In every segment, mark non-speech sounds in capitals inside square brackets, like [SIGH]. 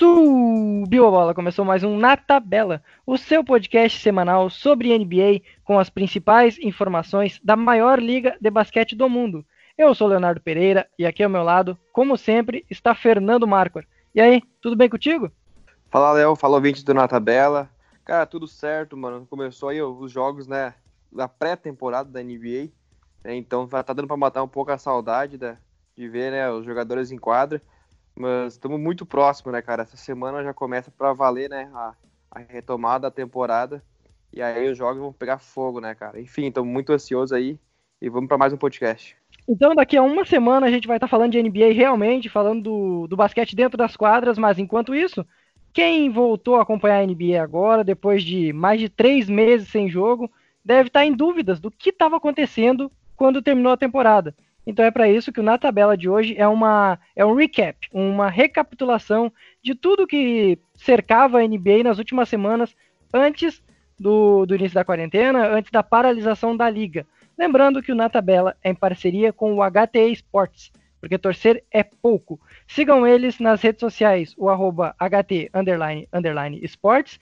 Subiu a bola, começou mais um Na Tabela, o seu podcast semanal sobre NBA com as principais informações da maior liga de basquete do mundo. Eu sou Leonardo Pereira e aqui ao meu lado, como sempre, está Fernando Marcor. E aí, tudo bem contigo? Fala, Léo, fala ouvinte do Na Tabela. Cara, tudo certo, mano. Começou aí os jogos, né, da pré-temporada da NBA. Né, então tá dando para matar um pouco a saudade da, de ver, né, os jogadores em quadra. Mas estamos muito próximos, né, cara? Essa semana já começa para valer, né, a, a, retomada da temporada. E aí os jogos vão pegar fogo, né, cara? Enfim, estamos muito ansiosos aí e vamos para mais um podcast. Então, daqui a uma semana a gente vai estar tá falando de NBA realmente, falando do, do basquete dentro das quadras, mas enquanto isso, quem voltou a acompanhar a NBA agora, depois de mais de três meses sem jogo, deve estar tá em dúvidas do que estava acontecendo quando terminou a temporada. Então é para isso que o Na Tabela de hoje é, uma, é um recap, uma recapitulação de tudo que cercava a NBA nas últimas semanas antes do, do início da quarentena, antes da paralisação da liga. Lembrando que o Na Tabela é em parceria com o HTE Sports, porque torcer é pouco. Sigam eles nas redes sociais, o arroba HT underline, underline esportes,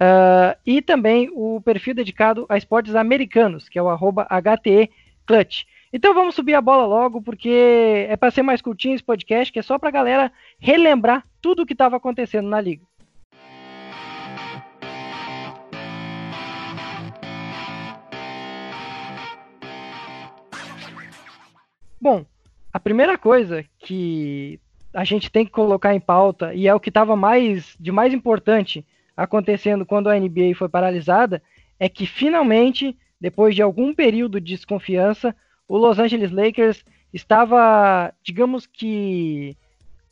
uh, e também o perfil dedicado a esportes americanos, que é o arroba HTE Clutch. Então vamos subir a bola logo, porque é para ser mais curtinho esse podcast, que é só para a galera relembrar tudo o que estava acontecendo na liga. Bom, a primeira coisa que a gente tem que colocar em pauta, e é o que estava mais de mais importante acontecendo quando a NBA foi paralisada, é que finalmente, depois de algum período de desconfiança, o Los Angeles Lakers estava, digamos que,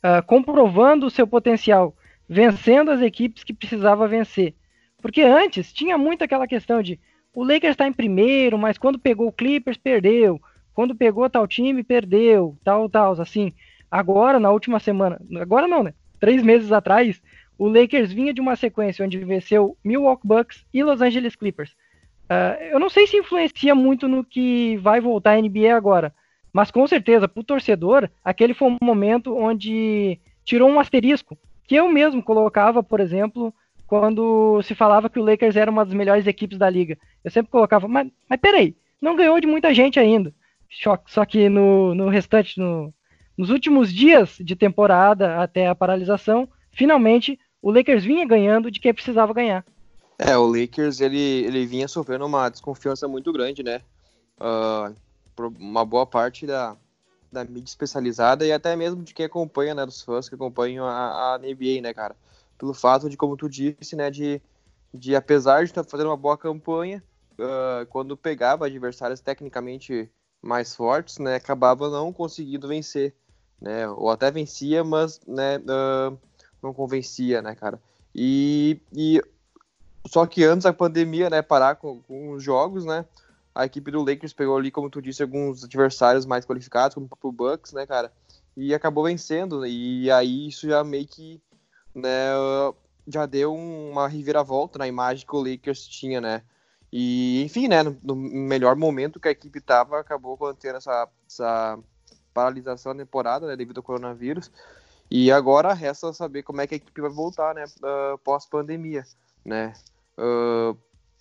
uh, comprovando o seu potencial, vencendo as equipes que precisava vencer. Porque antes tinha muito aquela questão de o Lakers está em primeiro, mas quando pegou o Clippers, perdeu. Quando pegou tal time, perdeu, tal, tal, assim. Agora, na última semana, agora não, né? Três meses atrás, o Lakers vinha de uma sequência onde venceu Milwaukee Bucks e Los Angeles Clippers. Uh, eu não sei se influencia muito no que vai voltar a NBA agora, mas com certeza, para o torcedor, aquele foi um momento onde tirou um asterisco, que eu mesmo colocava, por exemplo, quando se falava que o Lakers era uma das melhores equipes da liga. Eu sempre colocava, mas, mas peraí, não ganhou de muita gente ainda. Só que no, no restante, no, nos últimos dias de temporada, até a paralisação, finalmente o Lakers vinha ganhando de quem precisava ganhar. É, o Lakers ele, ele vinha sofrendo uma desconfiança muito grande, né? Uh, uma boa parte da, da mídia especializada e até mesmo de quem acompanha, né? Dos fãs que acompanham a, a NBA, né, cara? Pelo fato de, como tu disse, né? De, de apesar de estar fazendo uma boa campanha, uh, quando pegava adversários tecnicamente mais fortes, né? Acabava não conseguindo vencer, né? Ou até vencia, mas, né? Uh, não convencia, né, cara? E, e só que antes da pandemia, né, parar com, com os jogos, né, a equipe do Lakers pegou ali, como tu disse, alguns adversários mais qualificados, como o Bucks, né, cara, e acabou vencendo, e aí isso já meio que, né, já deu uma reviravolta na imagem que o Lakers tinha, né, e, enfim, né, no, melhor momento que a equipe tava, acabou acontecendo essa, essa paralisação da temporada, né, devido ao coronavírus, e agora resta saber como é que a equipe vai voltar, né, uh, pós-pandemia, né, Uh,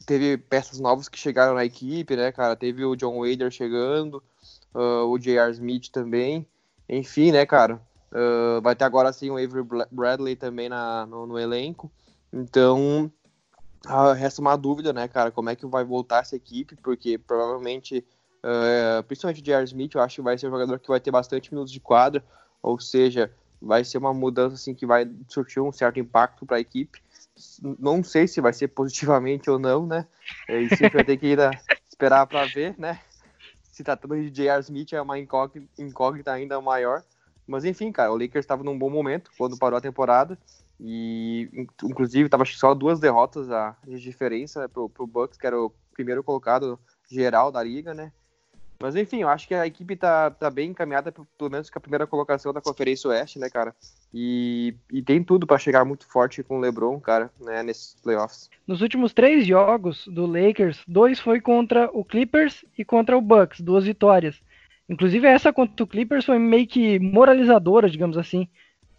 teve peças novas que chegaram na equipe, né, cara? Teve o John Wader chegando, uh, o J.R. Smith também. Enfim, né, cara? Uh, vai ter agora sim o Avery Bradley também na, no, no elenco. Então, resta uma dúvida, né, cara? Como é que vai voltar essa equipe? Porque provavelmente, principalmente o J.R. Smith, eu acho que vai ser um jogador que vai ter bastante minutos de quadra. Ou seja, vai ser uma mudança assim que vai surtir um certo impacto para a equipe não sei se vai ser positivamente ou não, né? Isso vai ter que ir [LAUGHS] esperar para ver, né? Se tratando de J.R. Smith é uma incógnita, ainda maior. Mas enfim, cara, o Lakers estava num bom momento quando parou a temporada. E inclusive estava só duas derrotas a, de diferença pro, pro Bucks, que era o primeiro colocado geral da liga, né? Mas enfim, eu acho que a equipe tá, tá bem encaminhada, pelo menos com a primeira colocação da Conferência Oeste, né, cara? E, e tem tudo para chegar muito forte com o LeBron, cara, né, nesses playoffs. Nos últimos três jogos do Lakers, dois foi contra o Clippers e contra o Bucks, duas vitórias. Inclusive essa contra o Clippers foi meio que moralizadora, digamos assim.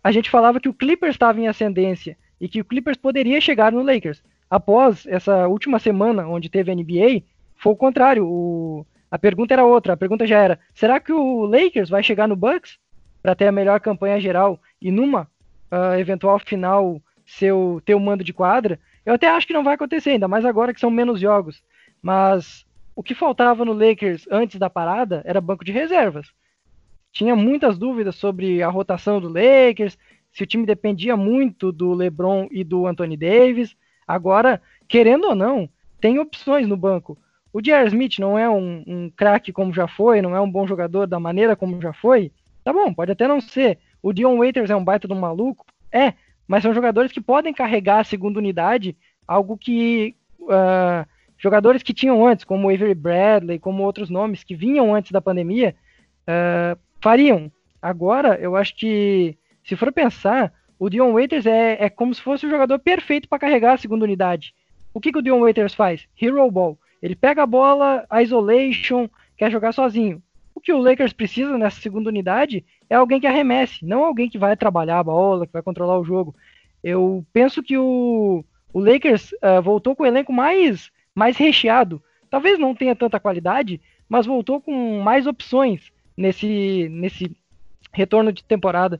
a gente falava que o Clippers estava em ascendência e que o Clippers poderia chegar no Lakers. Após essa última semana onde teve a NBA, foi o contrário. O... A pergunta era outra. A pergunta já era: será que o Lakers vai chegar no Bucks para ter a melhor campanha geral e numa uh, eventual final seu ter o mando de quadra? Eu até acho que não vai acontecer, ainda mais agora que são menos jogos. Mas o que faltava no Lakers antes da parada era banco de reservas. Tinha muitas dúvidas sobre a rotação do Lakers, se o time dependia muito do LeBron e do Anthony Davis. Agora, querendo ou não, tem opções no banco. O J.R. Smith não é um, um craque como já foi, não é um bom jogador da maneira como já foi. Tá bom, pode até não ser. O Dion Waiters é um baita do maluco? É, mas são jogadores que podem carregar a segunda unidade, algo que uh, jogadores que tinham antes, como Avery Bradley, como outros nomes que vinham antes da pandemia, uh, fariam. Agora, eu acho que, se for pensar, o Dion Waiters é, é como se fosse o jogador perfeito para carregar a segunda unidade. O que, que o Dion Waiters faz? Hero Ball. Ele pega a bola, a isolation, quer jogar sozinho. O que o Lakers precisa nessa segunda unidade é alguém que arremesse, não alguém que vai trabalhar a bola, que vai controlar o jogo. Eu penso que o, o Lakers uh, voltou com o elenco mais, mais recheado. Talvez não tenha tanta qualidade, mas voltou com mais opções nesse, nesse retorno de temporada.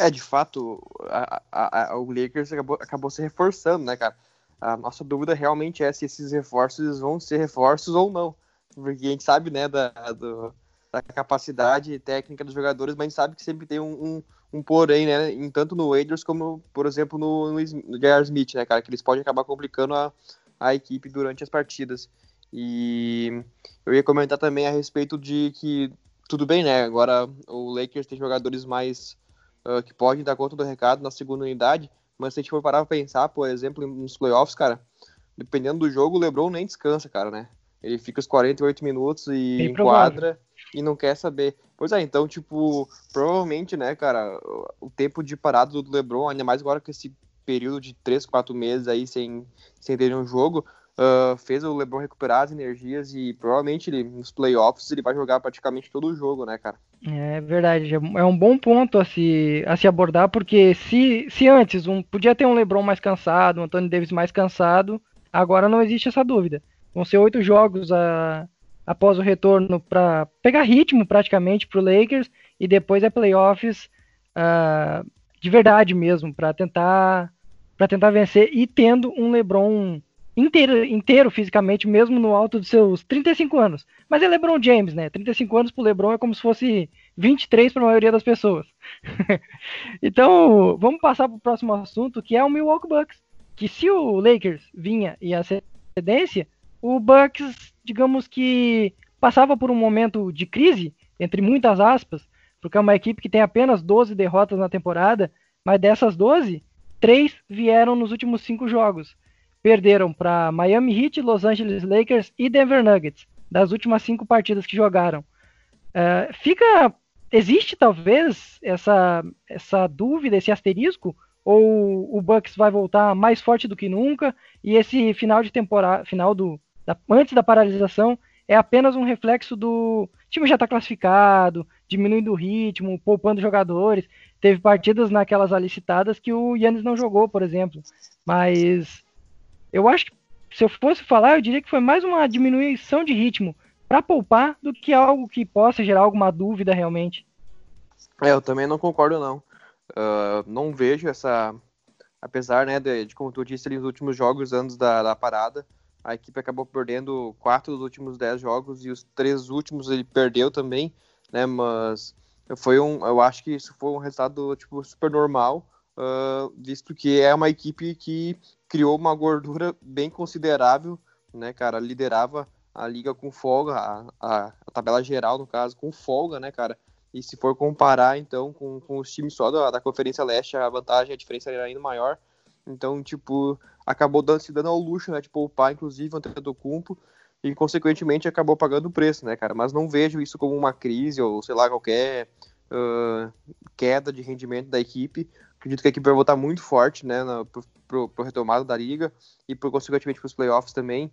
É, de fato, a, a, a, o Lakers acabou, acabou se reforçando, né, cara? A nossa dúvida realmente é se esses reforços vão ser reforços ou não. Porque a gente sabe, né, da, do, da capacidade técnica dos jogadores, mas a gente sabe que sempre tem um, um, um porém, né, em, tanto no Raiders como, por exemplo, no, no, J.R. Smith, né, cara, que eles podem acabar complicando a, a equipe durante as partidas. E eu ia comentar também a respeito de que, tudo bem, né, agora o Lakers tem jogadores mais uh, que podem dar conta do recado na segunda unidade, mas se a gente for parar pra pensar, por exemplo, nos playoffs, cara, dependendo do jogo, o LeBron nem descansa, cara, né? Ele fica os 48 minutos e Bem enquadra e não quer saber. Pois é, então, tipo, provavelmente, né, cara, o tempo de parado do LeBron, ainda mais agora com esse período de 3, 4 meses aí sem, sem ter um jogo, uh, fez o LeBron recuperar as energias e provavelmente ele, nos playoffs ele vai jogar praticamente todo o jogo, né, cara? É verdade, é um bom ponto a se, a se abordar, porque se, se antes um, podia ter um LeBron mais cansado, um Anthony Davis mais cansado, agora não existe essa dúvida. Vão ser oito jogos a, após o retorno para pegar ritmo praticamente para o Lakers e depois é playoffs uh, de verdade mesmo para tentar para tentar vencer e tendo um LeBron inteiro, inteiro fisicamente, mesmo no alto dos seus 35 anos. Mas é LeBron James, né? 35 anos pro LeBron é como se fosse 23 para a maioria das pessoas. [LAUGHS] então, vamos passar para o próximo assunto, que é o Milwaukee Bucks. Que se o Lakers vinha em ascendência, o Bucks, digamos que passava por um momento de crise, entre muitas aspas, porque é uma equipe que tem apenas 12 derrotas na temporada, mas dessas 12, três vieram nos últimos cinco jogos perderam para Miami Heat, Los Angeles Lakers e Denver Nuggets, das últimas cinco partidas que jogaram. Uh, fica. Existe talvez essa, essa dúvida, esse asterisco, ou o Bucks vai voltar mais forte do que nunca e esse final de temporada, final do da, antes da paralisação é apenas um reflexo do time já está classificado, diminuindo o ritmo, poupando jogadores. Teve partidas naquelas alicitadas que o Yannis não jogou, por exemplo. Mas eu acho que se eu fosse falar, eu diria que foi mais uma diminuição de ritmo para poupar do que algo que possa gerar alguma dúvida realmente. É, eu também não concordo não. Uh, não vejo essa, apesar né, de, de como tu disse ali nos últimos jogos antes da, da parada, a equipe acabou perdendo quatro dos últimos dez jogos e os três últimos ele perdeu também, né? Mas foi um, eu acho que isso foi um resultado tipo super normal, uh, visto que é uma equipe que criou uma gordura bem considerável, né, cara? Liderava a liga com folga, a, a, a, tabela geral, no caso, com folga, né, cara? E se for comparar, então, com, com os times só da, da Conferência Leste, a vantagem, a diferença era ainda maior. Então, tipo, acabou dando, se dando ao luxo, né, de poupar, inclusive, o Antetokounmpo, e, consequentemente, acabou pagando o preço, né, cara? Mas não vejo isso como uma crise ou, sei lá, qualquer uh, queda de rendimento da equipe. Acredito que a equipe vai voltar muito forte, né, na, pro, pro, pro retomado da liga e, por, consequentemente, para os playoffs também.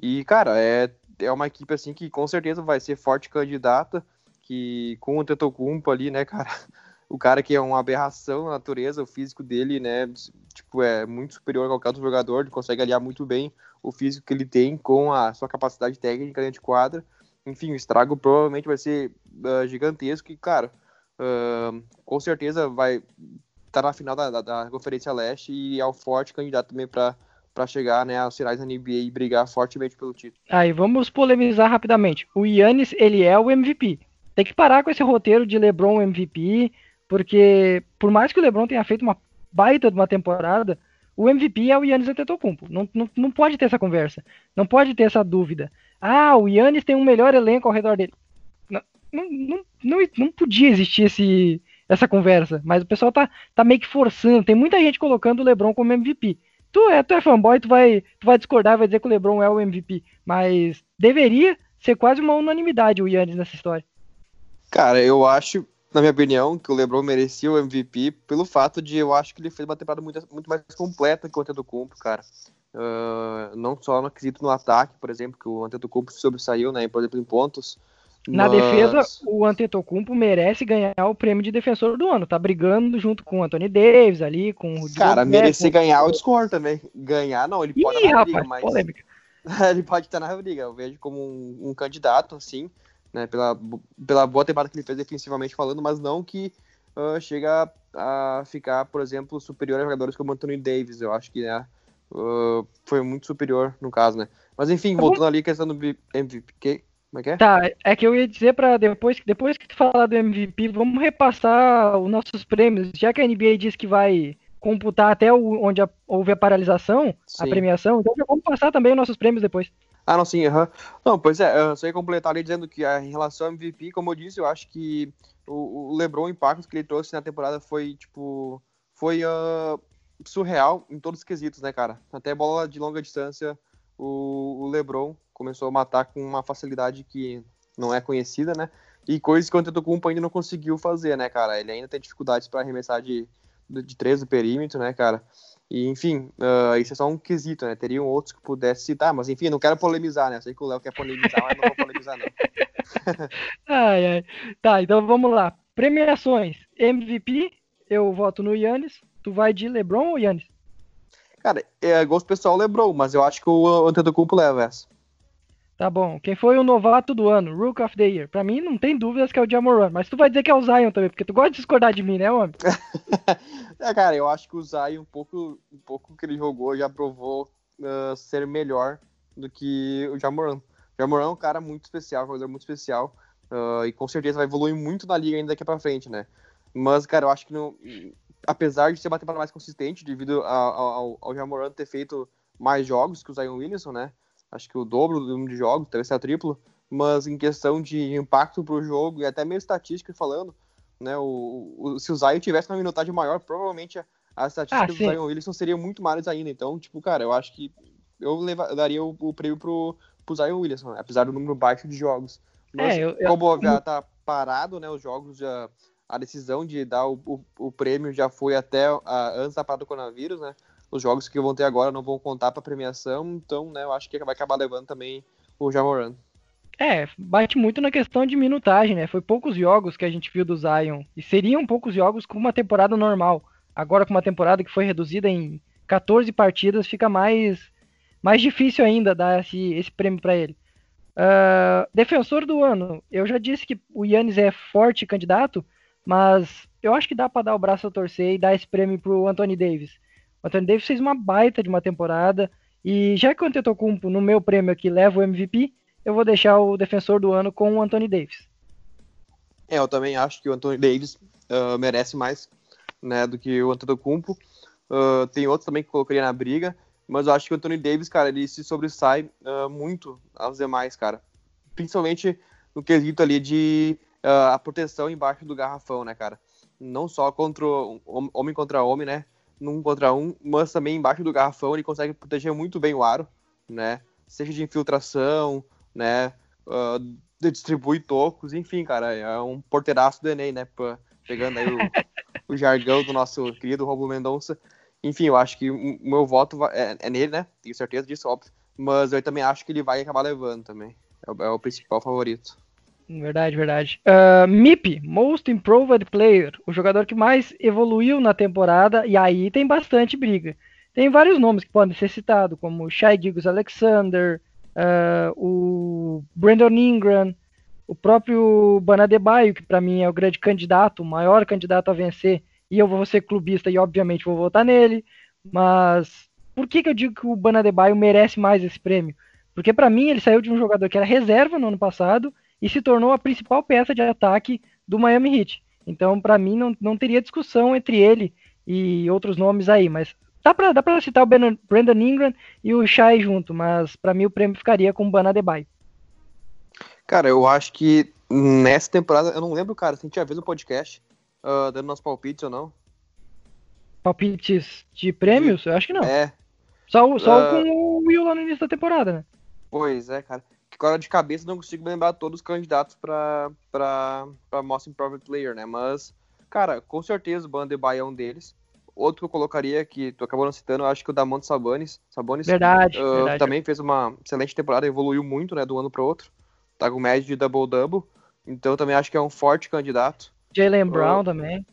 E, cara, é, é uma equipe, assim, que com certeza vai ser forte candidata, que com o Tetocumpo ali, né, [LAUGHS] cara, o cara que é uma aberração na natureza, o físico dele, né, tipo, é muito superior a qualquer outro jogador, ele consegue aliar muito bem o físico que ele tem com a sua capacidade técnica dentro de quadra. Enfim, o estrago provavelmente vai ser uh, gigantesco e, cara, uh, com certeza vai estar tá na final da, da, da, Conferência Leste e é o forte candidato também para para chegar né, aos finais da NBA e brigar fortemente pelo título. Aí vamos polemizar rapidamente. O Yannis, ele é o MVP. Tem que parar com esse roteiro de LeBron MVP, porque por mais que o LeBron tenha feito uma baita de uma temporada, o MVP é o Yannis Antetokounmpo. Não, não, não pode ter essa conversa. Não pode ter essa dúvida. Ah, o Yannis tem um melhor elenco ao redor dele. Não, não, não, não, não podia existir esse, essa conversa, mas o pessoal tá, tá meio que forçando. Tem muita gente colocando o LeBron como MVP. Tu é, tu é fanboy, tu vai, tu vai discordar, vai dizer que o LeBron é o MVP, mas deveria ser quase uma unanimidade o Yannis nessa história. Cara, eu acho na minha opinião, que o LeBron merecia o MVP pelo fato de eu acho que ele fez uma temporada muito, muito mais completa que o Antetokounmpo, cara. Uh, não só no quesito no ataque, por exemplo, que o Antetokounmpo sobressaiu, né, por exemplo, em pontos. Na defesa, o Antetokounmpo merece ganhar o prêmio de defensor do ano. Tá brigando junto com o Anthony Davis ali, com o Cara, merecer ganhar o discord também. Ganhar não, ele pode Ih, estar na rapaz, briga, mas polêmica. [LAUGHS] ele pode estar na briga. Eu vejo como um, um candidato, assim né, pela, pela boa temporada que ele fez defensivamente falando, mas não que uh, chega a ficar, por exemplo, superior a jogadores como Anthony Davis. Eu acho que né, uh, foi muito superior no caso, né? Mas enfim, tá voltando ali a questão do MVP. Como é que é? Tá, é que eu ia dizer para depois, depois que tu falar do MVP, vamos repassar os nossos prêmios, já que a NBA diz que vai computar até onde a, houve a paralisação, Sim. a premiação, então vamos passar também os nossos prêmios depois. Ah, não, sim, uhum. Não, pois é, eu só ia completar ali dizendo que em relação ao MVP, como eu disse, eu acho que o, o LeBron, o impacto que ele trouxe na temporada foi, tipo, foi uh, surreal em todos os quesitos, né, cara? Até bola de longa distância, o, o LeBron começou a matar com uma facilidade que não é conhecida, né? E coisas que o Antetokounmpo ainda não conseguiu fazer, né, cara? Ele ainda tem dificuldades para arremessar de, de três do perímetro, né, cara? E, enfim, uh, isso é só um quesito, né? Teriam outros que pudesse citar, mas enfim, não quero polemizar, né? Sei que o Léo quer polemizar, mas não vou polemizar, não. [LAUGHS] ai, ai. Tá, então vamos lá. Premiações. MVP, eu voto no Yannis. Tu vai de LeBron ou Yannis? Cara, é gosto pessoal LeBron, mas eu acho que o Antetokounmpo leva essa. Tá bom. Quem foi o novato do ano? Rook of the Year. Pra mim, não tem dúvidas que é o Jamoran. Mas tu vai dizer que é o Zion também, porque tu gosta de discordar de mim, né, homem? [LAUGHS] é, cara, eu acho que o Zion, um pouco, um pouco que ele jogou, já provou uh, ser melhor do que o Jamoran. O Jamoran é um cara muito especial, um jogador muito especial. Uh, e com certeza vai evoluir muito na liga ainda daqui pra frente, né? Mas, cara, eu acho que não, apesar de ser uma temporada mais consistente, devido ao, ao, ao Jamoran ter feito mais jogos que o Zion Williamson, né? acho que o dobro do número de jogos, talvez seja triplo, mas em questão de impacto para o jogo e até mesmo estatística falando, né, o, o, se o Zion tivesse uma minutagem maior, provavelmente a, a estatística ah, do Zion Wilson seria muito mais ainda. Então, tipo, cara, eu acho que eu, leva, eu daria o, o, prêmio pro, pro Zion Williamson, né, apesar do número baixo de jogos. Mas, é, eu, eu, como já tá parado, né, os jogos já a decisão de dar o, o, o prêmio já foi até a, antes da parada do coronavírus, né? os jogos que vão ter agora não vão contar para premiação, então, né, eu acho que vai acabar levando também o Jamoran. É, bate muito na questão de minutagem, né? Foi poucos jogos que a gente viu do Zion. E seriam poucos jogos com uma temporada normal. Agora com uma temporada que foi reduzida em 14 partidas, fica mais, mais difícil ainda dar esse, esse prêmio para ele. Uh, defensor do ano, eu já disse que o Yannis é forte candidato, mas eu acho que dá para dar o braço a torcer e dar esse prêmio pro Anthony Davis. O Anthony Davis fez uma baita de uma temporada. E já que o Antetokounmpo, no meu prêmio aqui, leva o MVP, eu vou deixar o defensor do ano com o Anthony Davis. É, eu também acho que o Anthony Davis uh, merece mais né, do que o Antetokounmpo. Uh, tem outros também que colocaria na briga, mas eu acho que o Anthony Davis, cara, ele se sobressai uh, muito aos demais, cara. Principalmente no quesito ali de a proteção embaixo do garrafão, né, cara? Não só contra homem contra homem, né? num contra um, mas também embaixo do garrafão ele consegue proteger muito bem o aro, né? Seja de infiltração, né? Uh, distribui tocos, enfim, cara, é um porteiraço do Enem, né? Pegando aí o, [LAUGHS] o, jargão do nosso querido Robo Mendonça. Enfim, eu acho que o meu voto é, é, nele, né? Tenho certeza disso, óbvio. Mas eu também acho que ele vai acabar levando também. É o, é o principal favorito. Verdade, verdade. Uh, MIP, Most Improved Player, o jogador que mais evoluiu na temporada, e aí tem bastante briga. Tem vários nomes que podem ser citados, como Shai Gilgis Alexander, uh, o Brandon Ingram, o próprio Banadebaio, que para mim é o grande candidato, o maior candidato a vencer, e eu vou ser clubista e obviamente vou votar nele, mas por que, que eu digo que o Banadebaio merece mais esse prêmio? Porque para mim ele saiu de um jogador que era reserva no ano passado e se tornou a principal peça de ataque do Miami Heat. Então, para mim, não, não teria discussão entre ele e outros nomes aí, mas dá para dá pra citar o Brandon Ingram e o Shai junto, mas para mim o prêmio ficaria com o Bana Debye. Cara, eu acho que nessa temporada, eu não lembro, cara, se a gente já fez o podcast uh, dando nossos palpites ou não. Palpites de prêmios? Eu acho que não. É. Só, só uh... com o Will lá no início da temporada, né? Pois é, cara agora de cabeça não consigo lembrar todos os candidatos para para Most Improved Player, né? Mas, cara, com certeza o Bandebaio é um deles. Outro que eu colocaria, que tu acabou não citando, eu acho que o Damon Sabonis. Sabonis verdade, uh, verdade. Também fez uma excelente temporada, evoluiu muito, né, do ano para outro. Tá com média de double-double. Então também acho que é um forte candidato. Jalen Brown uh, também.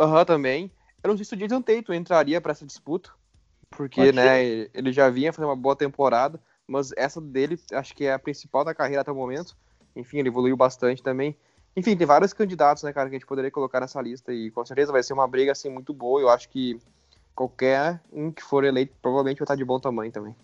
Aham, uh, também. Eu não sei se o Jason Tatum entraria para essa disputa. Porque, né, ele já vinha fazer uma boa temporada mas essa dele acho que é a principal da carreira até o momento. Enfim, ele evoluiu bastante também. Enfim, tem vários candidatos, né, cara, que a gente poderia colocar nessa lista e com certeza vai ser uma briga assim muito boa. Eu acho que qualquer um que for eleito provavelmente vai estar de bom tamanho também.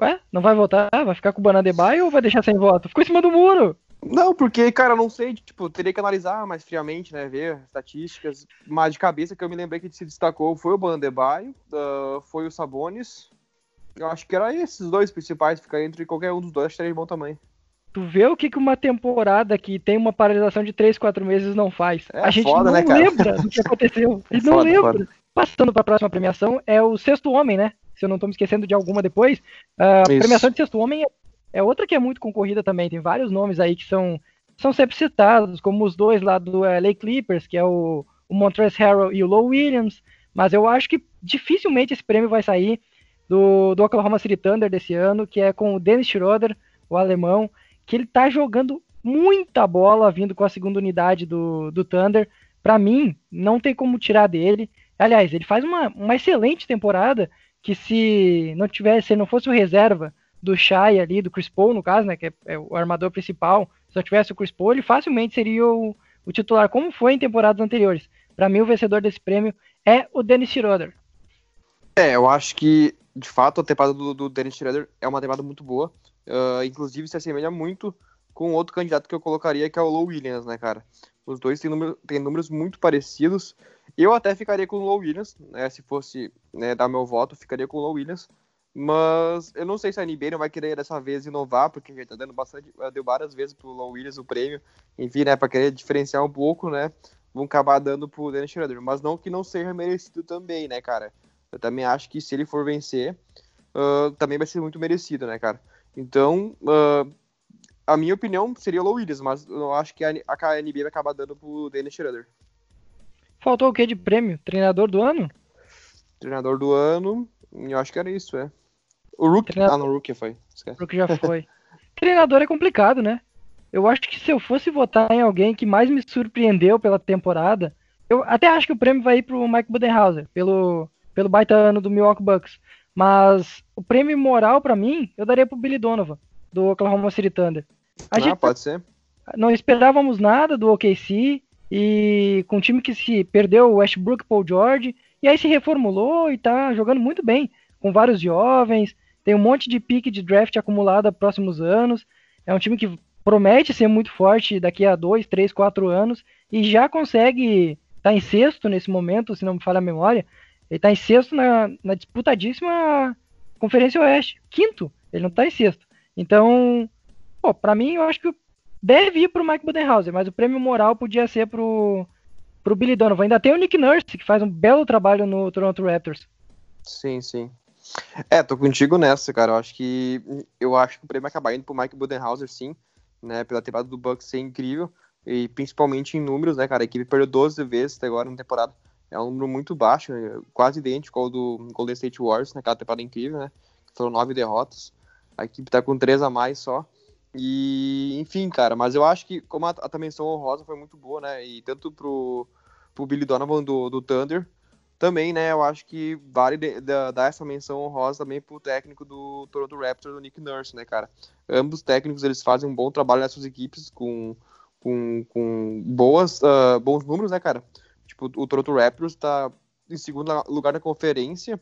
Ué, não vai votar? Vai ficar com o Banadebaio ou vai deixar sem voto? Ficou em cima do muro! Não, porque, cara, não sei, tipo, teria que analisar mais friamente, né, ver estatísticas, mas de cabeça que eu me lembrei que se destacou foi o Banadebaio, uh, foi o Sabonis, eu acho que era esses dois principais, ficar entre qualquer um dos dois, estaria de bom tamanho. Tu vê o que, que uma temporada que tem uma paralisação de 3, 4 meses não faz. É, a gente foda, não né, lembra do que aconteceu. A [LAUGHS] gente é não foda, lembra. Foda. Passando para a próxima premiação, é o Sexto Homem, né? Se eu não estou me esquecendo de alguma depois. A Isso. premiação de Sexto Homem é outra que é muito concorrida também. Tem vários nomes aí que são, são sempre citados, como os dois lá do uh, LA Clippers, que é o, o Montrezl Harrell e o Low Williams. Mas eu acho que dificilmente esse prêmio vai sair do, do Oklahoma City Thunder desse ano, que é com o Dennis Schroeder, o alemão, que ele tá jogando muita bola vindo com a segunda unidade do, do Thunder. Para mim, não tem como tirar dele. Aliás, ele faz uma, uma excelente temporada que se não tivesse, se não fosse o reserva do Shai ali, do Chris Paul, no caso, né, que é, é o armador principal, se não tivesse o Chris Paul, ele facilmente seria o, o titular, como foi em temporadas anteriores. Para mim, o vencedor desse prêmio é o Dennis Schroeder. É, eu acho que de fato, a temporada do, do Dennis Schroeder é uma temporada muito boa. Uh, inclusive, se assemelha muito com outro candidato que eu colocaria, que é o Low Williams, né, cara? Os dois têm, número, têm números muito parecidos. Eu até ficaria com o Low Williams, né? Se fosse né, dar meu voto, ficaria com o Low Williams. Mas eu não sei se a NBA não vai querer dessa vez inovar, porque já tá dando bastante. Deu várias vezes pro Low Williams o prêmio. Enfim, né? Pra querer diferenciar um pouco, né? Vão acabar dando pro Dennis Schroeder. Mas não que não seja merecido também, né, cara? Eu também acho que se ele for vencer, uh, também vai ser muito merecido, né, cara? Então, uh, a minha opinião seria o Low Williams, mas eu acho que a, a NBA vai acabar dando pro Dennis Schroeder. Faltou o que de prêmio? Treinador do ano? Treinador do ano, eu acho que era isso, é. O Rookie, Treinador... ah, não, o Rookie foi. Esquece. Rookie já foi. [LAUGHS] Treinador é complicado, né? Eu acho que se eu fosse votar em alguém que mais me surpreendeu pela temporada, eu até acho que o prêmio vai ir pro Mike Budenhauser, pelo pelo baita ano do Milwaukee Bucks. Mas o prêmio moral para mim, eu daria pro Billy Donovan, do Oklahoma City Thunder. A ah, gente pode ser. Não esperávamos nada do OKC e com um time que se perdeu o Westbrook Paul George e aí se reformulou e tá jogando muito bem, com vários jovens, tem um monte de pique de draft acumulado nos próximos anos. É um time que promete ser muito forte daqui a dois, três, quatro anos e já consegue estar tá em sexto nesse momento, se não me falha a memória, ele tá em sexto na, na disputadíssima Conferência Oeste. Quinto. Ele não tá em sexto. Então, pô, pra mim, eu acho que deve ir pro Mike Budenhauser, mas o prêmio moral podia ser pro, pro Billy Donovan. Ainda tem o Nick Nurse, que faz um belo trabalho no Toronto Raptors. Sim, sim. É, tô contigo nessa, cara. Eu acho que eu acho que o prêmio vai acabar indo pro Mike Budenhauser, sim, né? Pela temporada do Bucks ser incrível. E principalmente em números, né, cara? A equipe perdeu 12 vezes até agora na temporada. É um número muito baixo, né? quase idêntico ao do Golden State Warriors naquela temporada incrível, né? Foram nove derrotas. A equipe tá com três a mais só. E, enfim, cara, mas eu acho que como a, a menção honrosa foi muito boa, né? E tanto pro, pro Billy Donovan do, do Thunder, também, né, eu acho que vale dar essa menção honrosa também pro técnico do Toronto Raptors, do Nick Nurse, né, cara? Ambos técnicos, eles fazem um bom trabalho nessas equipes com, com, com boas, uh, bons números, né, cara? Tipo, o Toronto Raptors tá em segundo lugar na conferência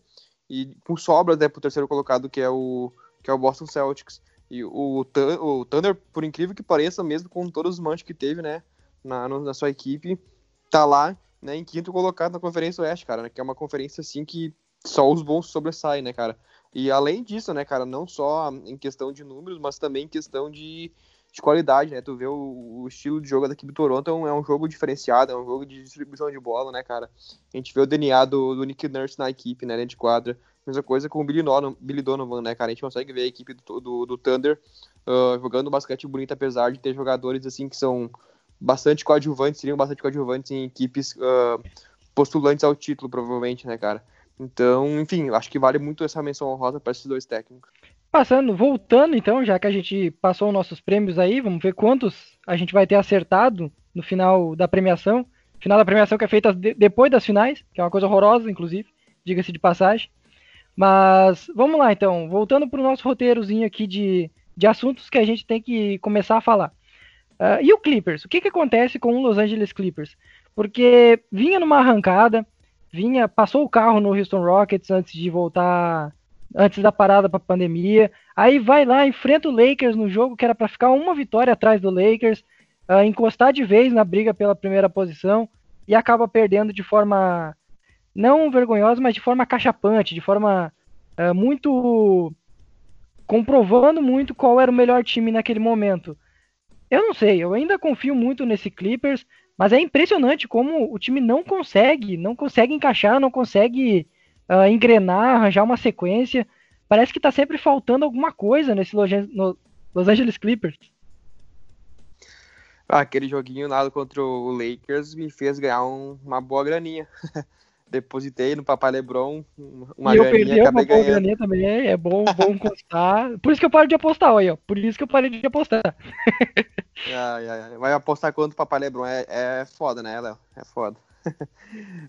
e com sobras, né, pro terceiro colocado, que é o, que é o Boston Celtics. E o, o Thunder, por incrível que pareça, mesmo com todos os manches que teve, né, na, na sua equipe, tá lá né, em quinto colocado na Conferência Oeste, cara, né, que é uma conferência assim que só os bons sobressaem, né, cara. E além disso, né, cara, não só em questão de números, mas também em questão de, de qualidade, né? Tu vê o, o, estilo de jogo daqui do Toronto é um, é um, jogo diferenciado, é um jogo de distribuição de bola, né, cara? A gente vê o DNA do, do Nick Nurse na equipe, né, de quadra. Mesma coisa com o Billy Donovan, Billy Donovan, né, cara? A gente consegue ver a equipe do, do, do Thunder uh, jogando basquete bonito, apesar de ter jogadores, assim, que são bastante coadjuvantes, seriam bastante coadjuvantes em equipes uh, postulantes ao título, provavelmente, né, cara? Então, enfim, acho que vale muito essa menção honrosa para esses dois técnicos. Passando, voltando então, já que a gente passou nossos prêmios aí, vamos ver quantos a gente vai ter acertado no final da premiação. Final da premiação que é feita de, depois das finais, que é uma coisa horrorosa, inclusive, diga-se de passagem. Mas vamos lá então, voltando para o nosso roteirozinho aqui de, de assuntos que a gente tem que começar a falar. Uh, e o Clippers? O que, que acontece com o Los Angeles Clippers? Porque vinha numa arrancada, vinha, passou o carro no Houston Rockets antes de voltar, antes da parada para a pandemia. Aí vai lá, enfrenta o Lakers no jogo que era para ficar uma vitória atrás do Lakers, uh, encostar de vez na briga pela primeira posição e acaba perdendo de forma não vergonhosa, mas de forma cachapante, de forma uh, muito comprovando muito qual era o melhor time naquele momento. Eu não sei, eu ainda confio muito nesse Clippers, mas é impressionante como o time não consegue, não consegue encaixar, não consegue uh, engrenar, arranjar uma sequência. Parece que tá sempre faltando alguma coisa nesse Los Angeles Clippers. Ah, aquele joguinho lá contra o Lakers me fez ganhar um, uma boa graninha. [LAUGHS] depositei no Papai Lebron uma e eu perdi uma boa graninha também, é bom, bom [LAUGHS] constar. Por isso que eu paro de apostar, olha, por isso que eu parei de apostar. [LAUGHS] ai, ai, Vai apostar quanto o Papai Lebron é, é foda, né, Léo? É foda.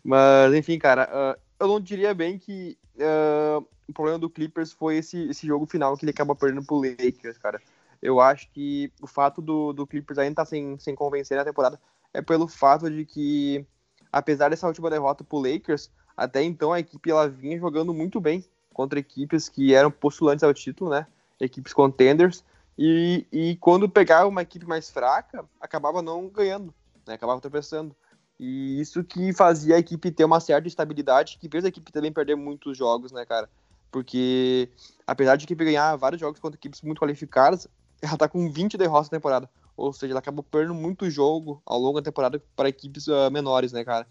Mas, enfim, cara, uh, eu não diria bem que uh, o problema do Clippers foi esse, esse jogo final que ele acaba perdendo pro Lakers, cara. Eu acho que o fato do, do Clippers ainda estar tá sem, sem convencer na temporada é pelo fato de que apesar dessa última derrota pro Lakers, até então a equipe ela vinha jogando muito bem contra equipes que eram postulantes ao título, né? Equipes contenders. E, e quando pegava uma equipe mais fraca, acabava não ganhando, né? Acabava tropeçando. E isso que fazia a equipe ter uma certa estabilidade, que fez a equipe também perder muitos jogos, né, cara? Porque apesar de a equipe ganhar vários jogos contra equipes muito qualificadas, [LAUGHS] ela tá com 20 derrotas na temporada. Ou seja, ela acabou perdendo muito jogo ao longo da temporada para equipes uh, menores, né, cara?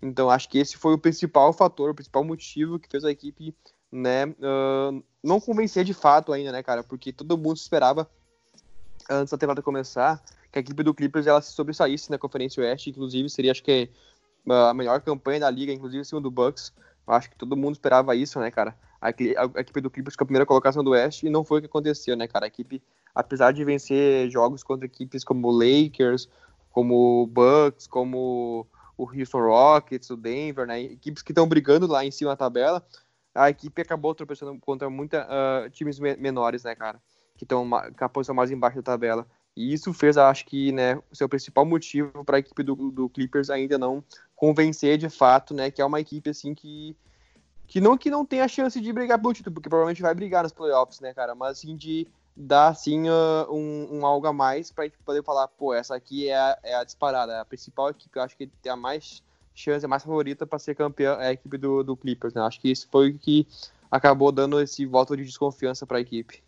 Então acho que esse foi o principal fator, o principal motivo que fez a equipe, né, uh, não convencer de fato ainda, né, cara? Porque todo mundo esperava antes da temporada começar que a equipe do Clippers ela se sobressaísse na Conferência Oeste, inclusive seria acho que a melhor campanha da liga, inclusive em cima do Bucks. Acho que todo mundo esperava isso, né, cara? A, a, a equipe do Clippers com a primeira colocação do Oeste e não foi o que aconteceu, né, cara? A equipe apesar de vencer jogos contra equipes como Lakers, como Bucks, como o Houston Rockets, o Denver, né, equipes que estão brigando lá em cima da tabela, a equipe acabou tropeçando contra muitos uh, times menores, né, cara, que estão com a posição mais embaixo da tabela. E isso fez, acho que, né, o seu principal motivo para a equipe do, do Clippers ainda não convencer de fato, né, que é uma equipe assim que que não que não tem a chance de brigar pelo título, porque provavelmente vai brigar nos playoffs, né, cara, mas assim de dá assim uh, um, um, algo a mais para poder falar, pô, essa aqui é a, é a disparada, é a principal equipe, eu acho que tem a mais chance, a mais favorita para ser campeã é a equipe do, do Clippers, né? Acho que isso foi o que acabou dando esse voto de desconfiança para a equipe.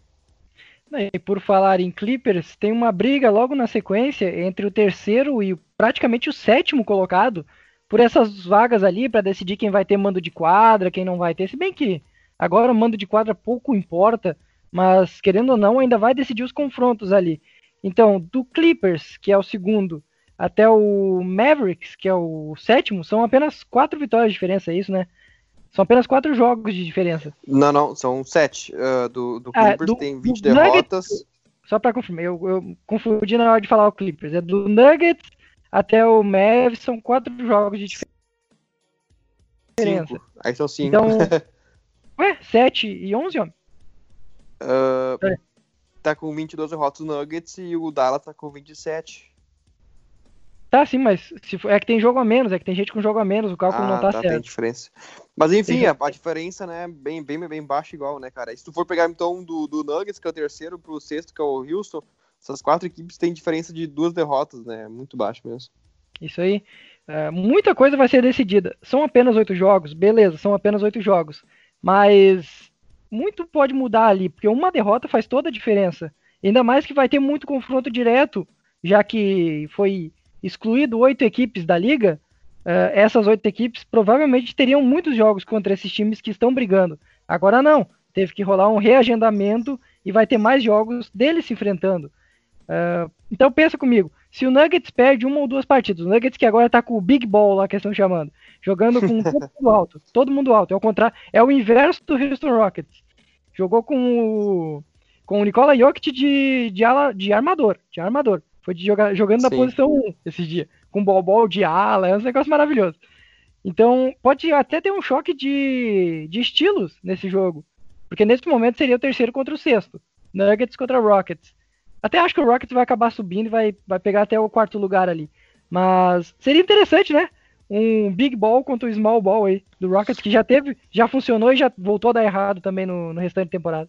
E por falar em Clippers, tem uma briga logo na sequência entre o terceiro e praticamente o sétimo colocado por essas vagas ali para decidir quem vai ter mando de quadra, quem não vai ter. Se bem que agora o mando de quadra pouco importa, mas querendo ou não, ainda vai decidir os confrontos ali. Então, do Clippers, que é o segundo, até o Mavericks, que é o sétimo, são apenas quatro vitórias de diferença, é isso, né? São apenas quatro jogos de diferença. Não, não, são sete. Uh, do, do ah, Clippers ah, do, tem 20 do derrotas. Nuggets, só para confirmar, eu, eu confundi na hora de falar o Clippers. É do Nuggets até o Mavs, são quatro jogos de diferença. Cinco. Aí são cinco. Então, [LAUGHS] ué, 7 e 11, homem? Uh, é. Tá com 22 derrotas Nuggets e o Dallas tá com 27. Tá, sim, mas se for, é que tem jogo a menos, é que tem gente com jogo a menos, o cálculo ah, não tá, tá certo. Tem diferença. Mas enfim, a, a, diferença, né, bem, bem, bem baixa igual, né, cara? E se tu for pegar então do, do Nuggets, que é o terceiro, pro sexto, que é o Houston, essas quatro equipes têm diferença de duas derrotas, né? Muito baixo mesmo. Isso aí. É, muita coisa vai ser decidida. São apenas oito jogos, beleza, são apenas oito jogos. Mas muito pode mudar ali, porque uma derrota faz toda a diferença. Ainda mais que vai ter muito confronto direto, já que foi excluído oito equipes da liga, uh, essas oito equipes provavelmente teriam muitos jogos contra esses times que estão brigando. Agora não, teve que rolar um reagendamento e vai ter mais jogos deles se enfrentando. Uh, então pensa comigo, se o Nuggets perde uma ou duas partidas, o Nuggets que agora tá com o Big Ball lá que estão chamando, jogando com todo [LAUGHS] mundo alto, todo mundo alto, é o contrário, é o inverso do Houston Rockets. Jogou com o com o Nikola Jokic de, de, ala, de armador, de armador. Foi de jogar, jogando na posição 1 esse dia. Com bol de ala, é um negócio maravilhoso. Então, pode até ter um choque de, de estilos nesse jogo. Porque nesse momento seria o terceiro contra o sexto. Nuggets contra Rockets. Até acho que o Rockets vai acabar subindo e vai, vai pegar até o quarto lugar ali. Mas seria interessante, né? Um Big Ball contra o Small Ball aí do Rockets, que já teve, já funcionou e já voltou a dar errado também no, no restante da temporada.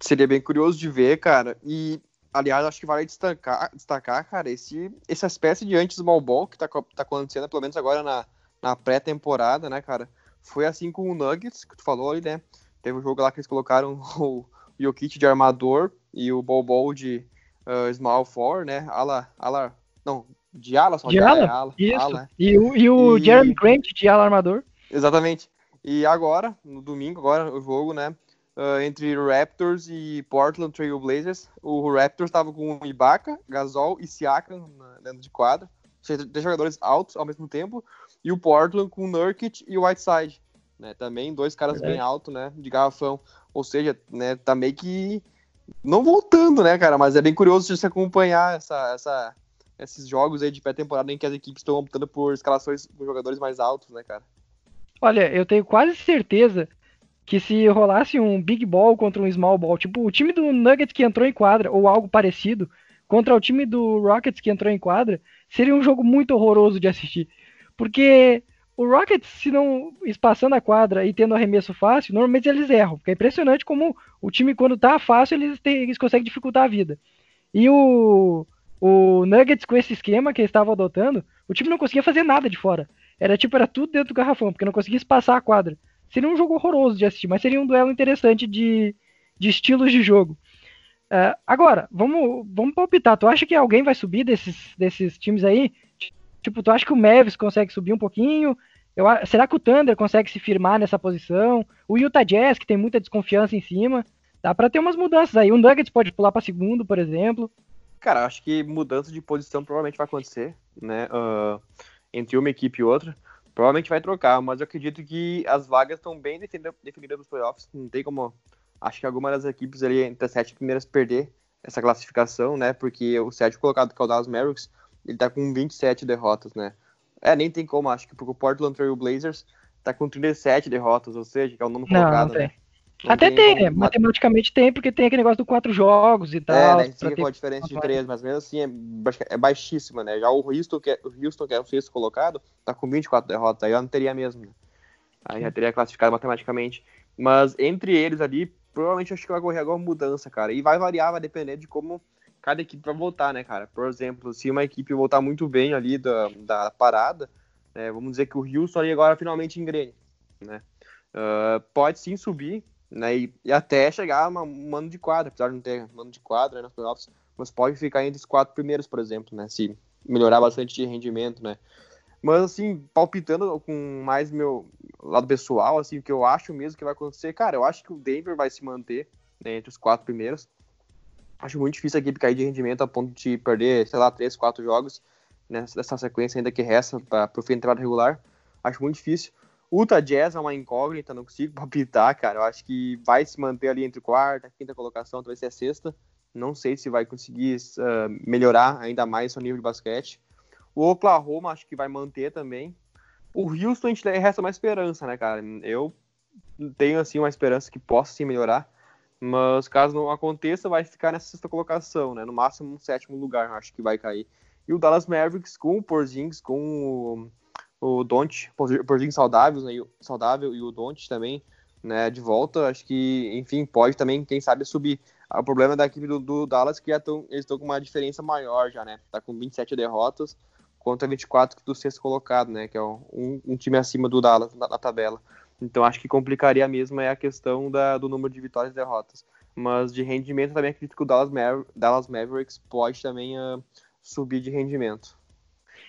Seria bem curioso de ver, cara. E Aliás, acho que vale destacar, destacar cara, esse, essa espécie de anti-small ball que tá, tá acontecendo, pelo menos agora na, na pré-temporada, né, cara? Foi assim com o Nuggets, que tu falou ali, né? Teve um jogo lá que eles colocaram [LAUGHS] o Jokic de armador e o Bol Bol de uh, small four, né? Ala, ala, não, de ala só. De, de ala, é ala, isso. Ala. E o, e o e... Jeremy Grant de ala armador. Exatamente. E agora, no domingo, agora o jogo, né? Uh, entre Raptors e Portland Trail Blazers. O Raptors estava com Ibaka, Gasol e Siakam dentro de quadra. Três jogadores altos ao mesmo tempo. E o Portland com Nurkic e Whiteside. Né? Também dois caras é. bem altos, né? De garrafão. Ou seja, né, tá meio que não voltando, né, cara? Mas é bem curioso de se acompanhar essa, essa, esses jogos aí de pré-temporada em que as equipes estão optando por escalações com jogadores mais altos, né, cara? Olha, eu tenho quase certeza que se rolasse um big ball contra um small ball, tipo o time do Nuggets que entrou em quadra, ou algo parecido, contra o time do Rockets que entrou em quadra, seria um jogo muito horroroso de assistir. Porque o Rockets, se não espaçando a quadra e tendo arremesso fácil, normalmente eles erram. Porque é impressionante como o time, quando tá fácil, eles, têm, eles conseguem dificultar a vida. E o, o Nuggets, com esse esquema que eles estavam adotando, o time não conseguia fazer nada de fora. Era tipo, era tudo dentro do garrafão, porque não conseguia espaçar a quadra. Seria um jogo horroroso de assistir, mas seria um duelo interessante de, de estilos de jogo. Uh, agora, vamos, vamos palpitar. Tu acha que alguém vai subir desses, desses times aí? Tipo, tu acha que o Mavis consegue subir um pouquinho? Eu, será que o Thunder consegue se firmar nessa posição? O Utah Jazz, que tem muita desconfiança em cima. Dá para ter umas mudanças aí. O Nuggets pode pular para segundo, por exemplo. Cara, acho que mudança de posição provavelmente vai acontecer, né? Uh, entre uma equipe e outra. Provavelmente vai trocar, mas eu acredito que as vagas estão bem definidas nos playoffs. Não tem como. Acho que alguma das equipes ali entre as sete primeiras perder essa classificação, né? Porque o sétimo colocado, que é o Dallas Mavericks, ele tá com 27 derrotas, né? É, nem tem como, acho que porque o Portland Trail Blazers tá com 37 derrotas, ou seja, que é o nono colocado, não né? Não Até tem, tem como... matematicamente tem, porque tem aquele negócio do quatro jogos e tal. É, né, sim, com a diferença de três, mas mesmo assim é, é baixíssima, né? Já o Houston, que é, o Houston, que é o sexto colocado, tá com 24 derrotas, aí eu não teria mesmo, né? Aí já teria classificado matematicamente. Mas entre eles ali, provavelmente acho que vai ocorrer alguma mudança, cara. E vai variar, vai depender de como cada equipe vai voltar, né, cara? Por exemplo, se uma equipe voltar muito bem ali da, da parada, né, vamos dizer que o Houston ali agora finalmente engrene, né? Uh, pode sim subir, né? E, e até chegar uma, um mano de quadra, apesar de não ter mano de quadra né, nos playoffs, mas pode ficar entre os quatro primeiros, por exemplo, né? Se melhorar bastante de rendimento, né? Mas assim, palpitando com mais meu lado pessoal, assim, o que eu acho mesmo que vai acontecer, cara, eu acho que o Denver vai se manter né, entre os quatro primeiros. Acho muito difícil a equipe cair de rendimento a ponto de perder, sei lá, três, quatro jogos nessa sequência ainda que resta para o fim da temporada regular. Acho muito difícil. Utah Jazz é uma incógnita, não consigo [LAUGHS] palpitar, cara. Eu acho que vai se manter ali entre quarta, quinta colocação, talvez ser a sexta, Não sei se vai conseguir uh, melhorar ainda mais seu nível de basquete. O Oklahoma acho que vai manter também. O Houston a gente resta uma esperança, né, cara? Eu tenho assim uma esperança que possa sim melhorar, mas caso não aconteça, vai ficar nessa sexta colocação, né? No máximo um sétimo lugar, acho que vai cair. E o Dallas Mavericks com o Porzingis, com o, o Don't, Porzingis saudável, né? saudável e o Don't também, né? De volta, acho que, enfim, pode também, quem sabe, subir. O problema da equipe do, do Dallas é que já tão, eles estão com uma diferença maior já, né? Tá com 27 derrotas contra 24 do sexto colocado, né? Que é um, um time acima do Dallas na, na, tabela. Então acho que complicaria mesmo é a questão da, do número de vitórias e derrotas. Mas de rendimento também acredito que o Dallas, Maver Dallas Mavericks pode também uh, subir de rendimento.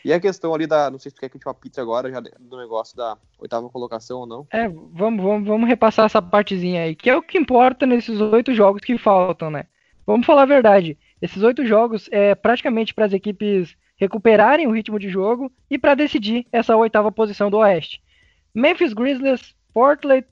E a questão ali da. Não sei se tu quer que a gente apite agora já do negócio da oitava colocação ou não. É, vamos, vamos, vamos repassar essa partezinha aí, que é o que importa nesses oito jogos que faltam, né? Vamos falar a verdade. Esses oito jogos é praticamente para as equipes recuperarem o ritmo de jogo e para decidir essa oitava posição do Oeste. Memphis Grizzlies, Portland,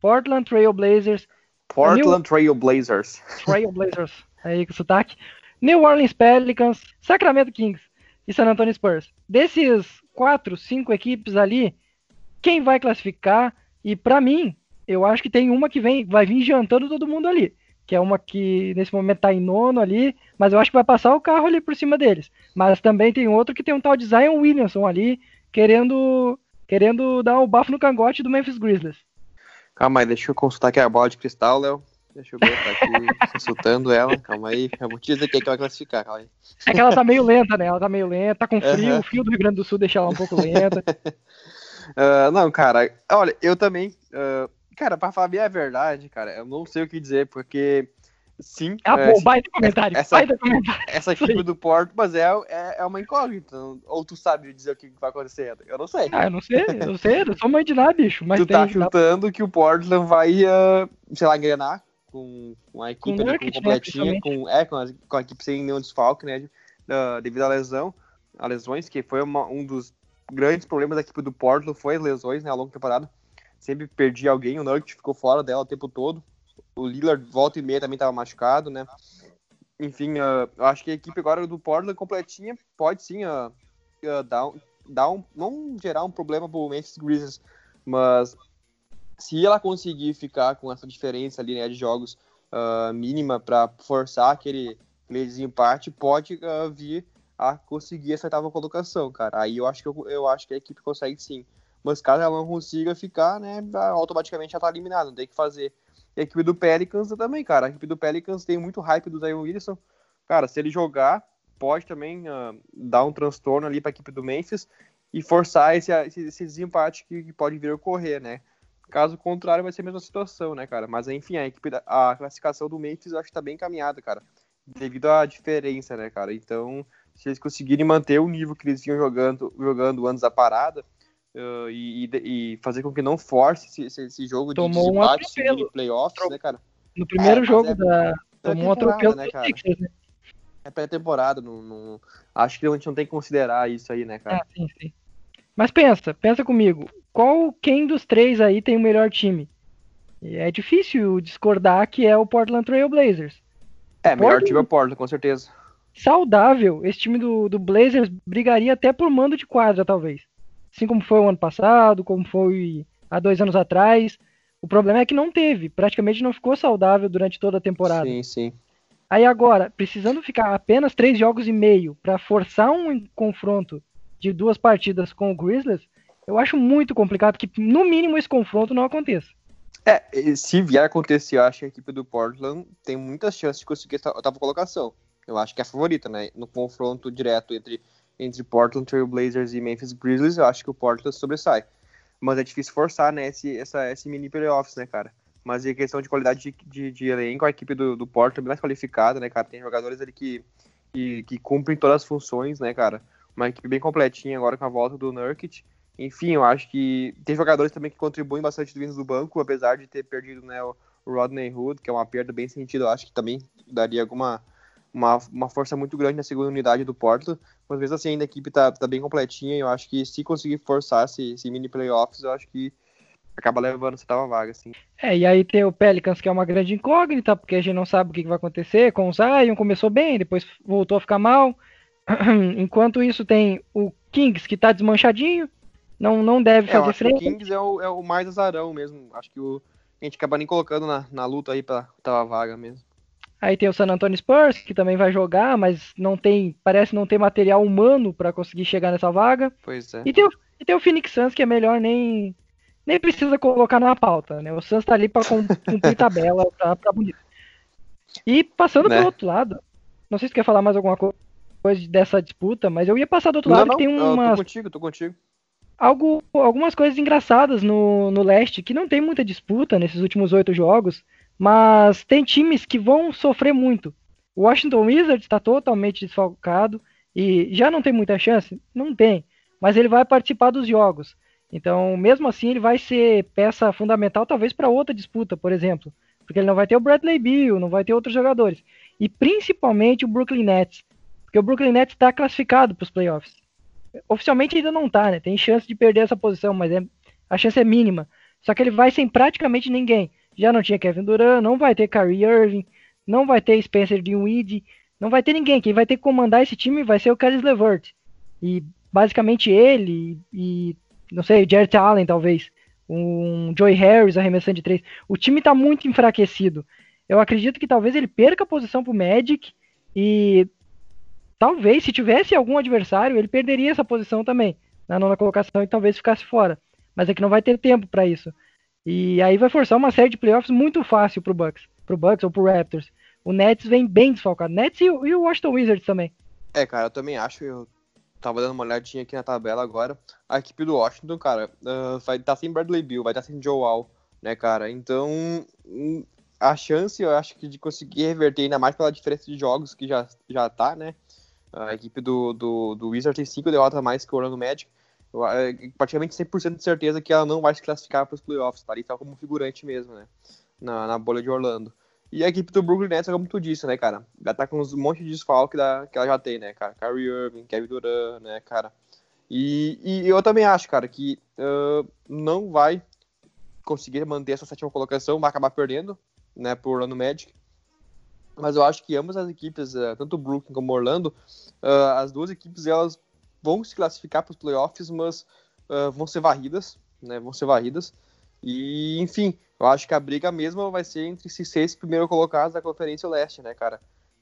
Portland Trail Blazers. Portland New... Trail Blazers. Trail Blazers, [LAUGHS] aí com sotaque. New Orleans Pelicans, Sacramento Kings e San Antonio Spurs. Desses quatro, cinco equipes ali, quem vai classificar? E para mim, eu acho que tem uma que vem, vai vir jantando todo mundo ali que é uma que nesse momento está em nono ali, mas eu acho que vai passar o carro ali por cima deles. Mas também tem outro que tem um tal de Zion Williamson ali, querendo querendo dar o um bafo no cangote do Memphis Grizzlies. Calma aí, deixa eu consultar aqui a bola de cristal, Léo. Deixa eu ver, tá aqui [LAUGHS] consultando ela. Calma aí, eu vou te dizer quem é que vai classificar, calma aí. É que ela tá meio lenta, né? Ela tá meio lenta, tá com frio, uhum. o frio do Rio Grande do Sul deixa ela um pouco lenta. uh, [LAUGHS] não, cara, olha, eu também. Uh, Cara, pra falar bem a verdade, cara, eu não sei o que dizer, porque sim. Ah, é, bom, baita comentário, essa, baita comentário. Essa equipe do Porto, mas é, é, é uma incógnita. Ou tu sabe dizer o que vai acontecer? Eu não sei. Ah, eu não sei, eu não sei, eu sou mãe de nada, bicho. Mas tu tá chutando que o Portland vai, uh, sei lá, engrenar com, com a equipe com, ali, né, completinha, né, com, é, com a, com a equipe sem nenhum desfalque, né? Devido à lesão, a lesões, que foi uma, um dos grandes problemas da equipe do Portland, foi as lesões, né, ao longo da temporada sempre perdia alguém, o Nugget ficou fora dela o tempo todo. O Lillard, volta e meia, também estava machucado, né? Enfim, uh, eu acho que a equipe agora do Portland completinha pode sim uh, uh, dar, dar um, não gerar um problema pro Memphis Grizzlies, mas se ela conseguir ficar com essa diferença ali né, de jogos mínima para forçar aquele, aquele desempate, pode vir a conseguir essa oitava colocação, cara. Aí eu acho que eu, eu acho que a equipe consegue sim. Mas caso ela não consiga ficar, né, automaticamente já tá eliminado, não tem que fazer. E a equipe do Pelicans também, cara. A equipe do Pelicans tem muito hype do Zion Wilson. Cara, se ele jogar, pode também uh, dar um transtorno ali para a equipe do Memphis e forçar esse, esse, esse desempate que, que, pode vir a ocorrer, né? Caso contrário, vai ser a mesma situação, né, cara? Mas enfim, a equipe da, a classificação do Memphis eu acho que tá bem encaminhada, cara. Devido à diferença, né, cara? Então, se eles conseguirem manter o nível que eles vinham jogando, jogando antes da parada, uh, e, e, fazer com que não force esse, esse, esse jogo tomou de desempate um playoffs, né, cara? No primeiro é, jogo é, da. Tomou um atropelo né, cara? né? É pré-temporada, não, não, acho que a gente não tem que considerar isso aí, né, cara? É, sim, sim. Mas pensa, pensa comigo. Qual, quem dos três aí tem o melhor time? É difícil discordar que é o Portland Trail Blazers. É, melhor Portland, time é o Portland, com certeza. Saudável, esse time do, do Blazers brigaria até por mando de quadra, talvez assim como foi o ano passado, como foi há dois anos atrás. O problema é que não teve, praticamente não ficou saudável durante toda a temporada. Sim, sim. Aí agora, precisando ficar apenas três jogos e meio para forçar um confronto de duas partidas com o Grizzlies, eu acho muito complicado que, no mínimo, esse confronto não aconteça. É, se vier a acontecer, eu acho que a equipe do Portland tem muitas chances de conseguir a oitava colocação. Eu acho que é a favorita, né? No confronto direto entre entre Portland Trail Blazers e Memphis Grizzlies, eu acho que o Portland sobressai. Mas é difícil forçar, né, esse, essa, esse mini playoffs, né, cara? Mas em questão de qualidade de, de, de elenco, a equipe do, do Portland é mais qualificada, né, cara? Tem jogadores ali que, que, que, cumprem todas as funções, né, cara? Uma equipe bem completinha agora com a volta do Nurkic. Enfim, eu acho que tem jogadores também que contribuem bastante vindo do banco, apesar de ter perdido né, o Rodney Hood, que é uma perda bem sentida, eu acho que também daria alguma uma, uma força muito grande na segunda unidade do Porto, mas mesmo assim ainda a equipe tá, tá bem completinha eu acho que se conseguir forçar esse, esse mini playoffs, eu acho que acaba levando essa tava vaga, assim. É, e aí tem o Pelicans, que é uma grande incógnita, porque a gente não sabe o que, vai acontecer com o Zion, começou bem, depois voltou a ficar mal. [CLEARS THROAT] Enquanto isso tem o Kings, que tá desmanchadinho, não, não deve é, fazer frente. o Kings é o, é o mais azarão mesmo, acho que o, a gente acaba nem colocando na, na luta aí pra tava vaga mesmo. Aí tem o San Antonio Spurs, que também vai jogar, mas não tem, parece não ter material humano para conseguir chegar nessa vaga. Pois é. E tem, o, e tem o Phoenix Suns, que é melhor nem nem precisa colocar na pauta, né? O Suns tá ali para [LAUGHS] cumprir tabela, pra, pra bonito. E passando né? pro outro lado, não sei se quer falar mais alguma coisa dessa disputa, mas eu ia passar do outro não, lado não, que tem umas... tô contigo, tô contigo. Algo, algumas coisas engraçadas no, no leste, que não tem muita disputa nesses últimos oito jogos, mas tem times que vão sofrer muito. O Washington Wizards está totalmente desfalcado e já não tem muita chance? Não tem, mas ele vai participar dos jogos. Então, mesmo assim, ele vai ser peça fundamental, talvez, para outra disputa, por exemplo. Porque ele não vai ter o Bradley Beal, não vai ter outros jogadores. E principalmente o Brooklyn Nets. O Brooklyn Nets está classificado para os playoffs. Oficialmente ainda não está, né? Tem chance de perder essa posição, mas é, a chance é mínima. Só que ele vai sem praticamente ninguém. Já não tinha Kevin Durant, não vai ter Kyrie Irving, não vai ter Spencer Dinwiddie, não vai ter ninguém. Quem vai ter que comandar esse time vai ser o Caris LeVert. E basicamente ele e não sei, Jarrett Allen talvez, um Joey Harris arremessando de três. O time está muito enfraquecido. Eu acredito que talvez ele perca a posição para o Magic e talvez se tivesse algum adversário ele perderia essa posição também na nona colocação e talvez ficasse fora. Mas é que não vai ter tempo para isso. E aí vai forçar uma série de playoffs muito fácil para o Bucks, pro Bucks ou para o Raptors. O Nets vem bem desfalcado. Nets e, e o Washington Wizards também. É, cara, eu também acho. Eu tava dando uma olhadinha aqui na tabela agora. A equipe do Washington, cara, uh, vai estar tá sem Bradley Bill, vai estar tá sem Joe Wall, né, cara? Então, hum, a chance, eu acho que de conseguir reverter, ainda mais pela diferença de jogos que já, já tá, né? A equipe do, do, do Wizard tem cinco derrotas a mais que o Orlando Magic. Eu, é, praticamente 100% de certeza que ela não vai se classificar para os playoffs, tá ali tá como figurante mesmo, né? Na, na bolha de Orlando. E a equipe do Brooklyn Nets, como tu disse, né, cara? Já tá com um monte de desfalque da, que ela já tem, né, cara? Kyrie Irving, Kevin Durant, né, cara? E, e eu também acho, cara, que uh, não vai conseguir manter essa sétima colocação, vai acabar perdendo, né, pro Orlando Magic. Mas eu acho que ambas as equipes, uh, tanto o Brooklyn como o Orlando, uh, as duas equipes, elas vão se classificar para os playoffs, mas vão ser varridas, né, vão ser varridas. E, enfim, eu acho que a briga mesmo vai ser entre esses seis primeiros colocados da Conferência Leste, né, cara?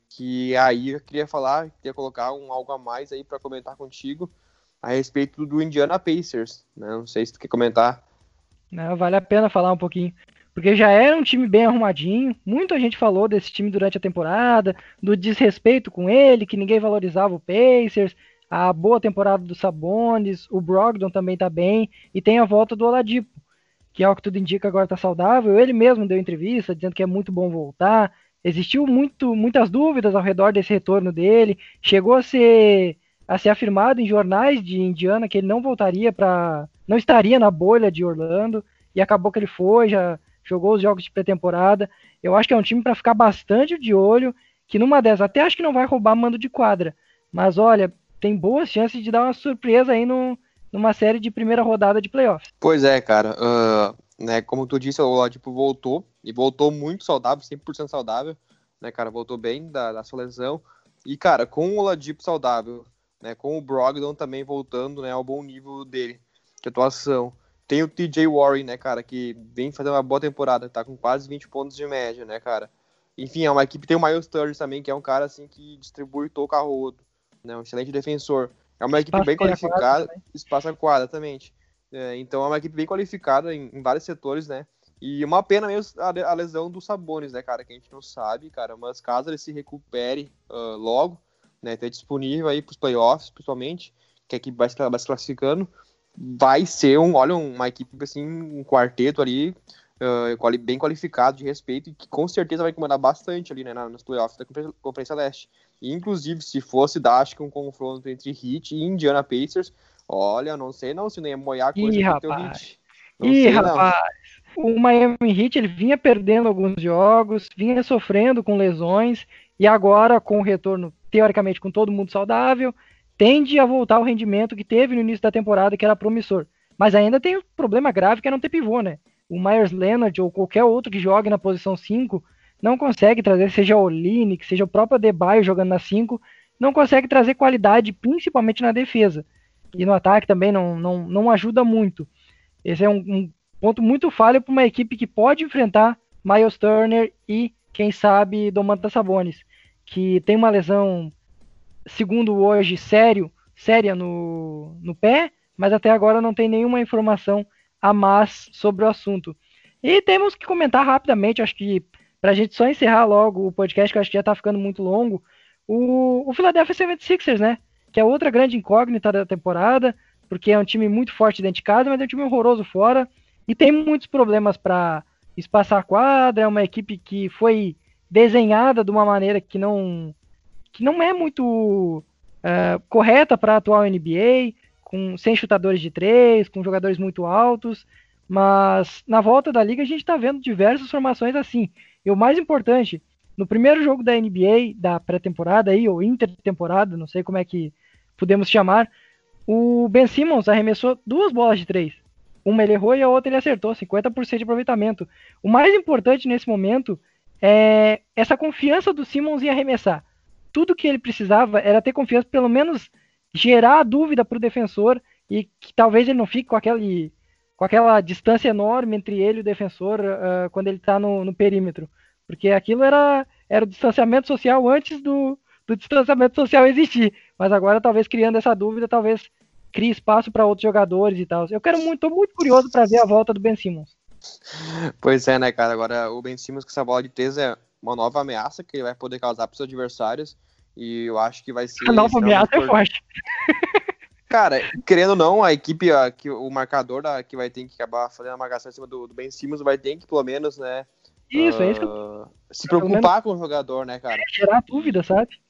Que aí eu queria falar, queria colocar um algo a mais aí para comentar contigo a respeito do Indiana Pacers, né? Não sei se tu quer comentar. Não, vale a pena falar um pouquinho. Porque já era um time bem arrumadinho. Muita gente falou desse time durante a temporada, do desrespeito com ele, que ninguém valorizava o Pacers, a boa temporada do Sabonis, o Brogdon também tá bem, e tem a volta do Oladipo que ao que tudo indica agora está saudável. Ele mesmo deu entrevista dizendo que é muito bom voltar. Existiu muito, muitas dúvidas ao redor desse retorno dele. Chegou a ser, a ser afirmado em jornais de Indiana que ele não voltaria para. não estaria na bolha de Orlando. E acabou que ele foi, já jogou os jogos de pré-temporada. Eu acho que é um time para ficar bastante de olho. Que numa dessas, até acho que não vai roubar mando de quadra. Mas olha, tem boas chances de dar uma surpresa aí no, numa série de primeira rodada de playoffs. Pois é, cara. Uh, né, como tu disse, o Oladipo voltou, e voltou muito saudável, 100% saudável, né, cara, voltou bem da, da sua lesão. E, cara, com o Oladipo saudável, né, com o Brogdon também voltando, né, ao bom nível dele, de atuação. Tem o TJ Warren, né, cara, que vem fazendo uma boa temporada, tá com quase 20 pontos de média, né, cara. Enfim, é uma equipe, tem o Miles Turner também, que é um cara, assim, que distribui toca rodo, né, um excelente defensor. É uma equipe bem qualificada, espaço aquado, exatamente. É, então é uma equipe bem qualificada em, em, vários setores, né? E uma pena mesmo a, a, lesão dos Sabones, né, cara? Que a gente não sabe, cara. Mas caso ele se recupere uh, logo, né? Ter disponível aí pros playoffs, principalmente, que a equipe vai se, vai se classificando, vai ser um, olha, uma equipe assim, um quarteto ali, uh, bem qualificado, de respeito, e que com certeza vai incomodar bastante ali, né, nos playoffs da Conferência Leste. Inclusive, se fosse dar, acho que um confronto entre Heat e Indiana Pacers, olha, não sei não se nem ia moiar coisa Ih, rapaz. Não Ih, sei, rapaz. Não. O Miami Heat ele vinha perdendo alguns jogos, vinha sofrendo com lesões, e agora, com o retorno, teoricamente, com todo mundo saudável, tende a voltar ao rendimento que teve no início da temporada, que era promissor. mas ainda tem um problema grave que é não ter pivô, né? O Myers Leonard ou qualquer outro que jogue na posição 5 não consegue trazer, seja o Linick, seja o próprio Adebayo jogando na 5, não consegue trazer qualidade, principalmente na defesa. E no ataque também não, não, não ajuda muito. Esse é um, um ponto muito falho para uma equipe que pode enfrentar Miles Turner e, quem sabe, Domantas Sabonis, que tem uma lesão, segundo hoje, sério, séria no, no pé, mas até agora não tem nenhuma informação a mais sobre o assunto. E temos que comentar rapidamente, acho que para a gente só encerrar logo o podcast, que acho que já está ficando muito longo, o, o Philadelphia 76ers, né? Que é outra grande incógnita da temporada, porque é um time muito forte dentro de casa, mas é um time horroroso fora, e tem muitos problemas para espaçar a quadra, é uma equipe que foi desenhada de uma maneira que não, que não é muito uh, correta para a atual NBA, com, sem chutadores de três, com jogadores muito altos, mas na volta da liga a gente está vendo diversas formações assim. E o mais importante, no primeiro jogo da NBA, da pré-temporada aí, ou intertemporada, não sei como é que podemos chamar, o Ben Simmons arremessou duas bolas de três. Uma ele errou e a outra ele acertou, 50% de aproveitamento. O mais importante nesse momento é essa confiança do Simmons em arremessar. Tudo que ele precisava era ter confiança, pelo menos gerar a dúvida para o defensor e que talvez ele não fique com, aquele, com aquela distância enorme entre ele e o defensor uh, quando ele está no, no, perímetro. Porque aquilo era, era o distanciamento social antes do, do distanciamento social existir. Mas agora, talvez criando essa dúvida, talvez crie espaço para outros jogadores e tal. Eu quero muito, muito curioso para ver a volta do Ben Simmons. Pois é, né, cara? Agora o Ben Simmons com essa bola de três é uma nova ameaça que ele vai poder causar para os adversários. E eu acho que vai ser. A nova ameaça é forte. Cara, querendo ou não, a equipe, a, que, o marcador da, que vai ter que acabar fazendo a marcação em cima do, do Ben Simmons vai ter que, pelo menos, né? Isso, uh, é isso que eu... Ah, se preocupar com o jogador, né, cara? gerar dúvida, sabe?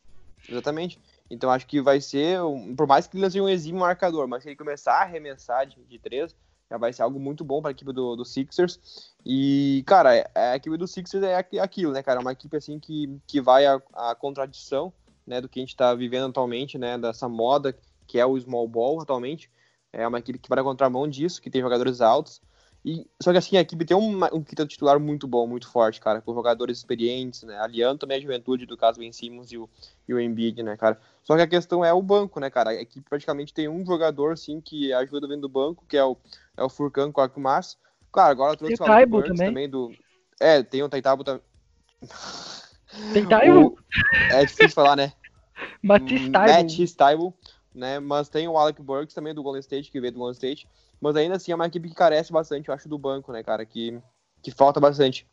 Exatamente. Então acho que vai ser, por mais que ele seja um exímio marcador, mas se ele começar a arremessar de, de três, já vai ser algo muito bom para a equipe do, do Sixers. E, cara, é, a equipe do Sixers é aquilo, né, cara? É uma equipe assim que, que vai a contradição né, do que a gente está vivendo atualmente, né, dessa moda que é o small ball atualmente. É uma equipe que vai na contramão disso, que tem jogadores altos. E, só que assim, a equipe tem um, um titular muito bom, muito forte, cara, com jogadores experientes, né? Aliando também a juventude do caso Ben Simmons e o, e o Embiid, né, cara? Só que a questão é o banco, né, cara? A equipe praticamente tem um jogador, assim, que ajuda vindo do banco, que é o, é o Furkan com o Akumas. Claro, agora trouxe o Taibo também. também do... É, tem o Taitabo também. Tem Taibo? [LAUGHS] É difícil falar, né? Matisse Taibo. né? Mas tem o Alec Burks também do Golden State, que veio do Golden State. Mas ainda assim é uma equipe que carece bastante, eu acho, do banco, né, cara? Que, que falta bastante.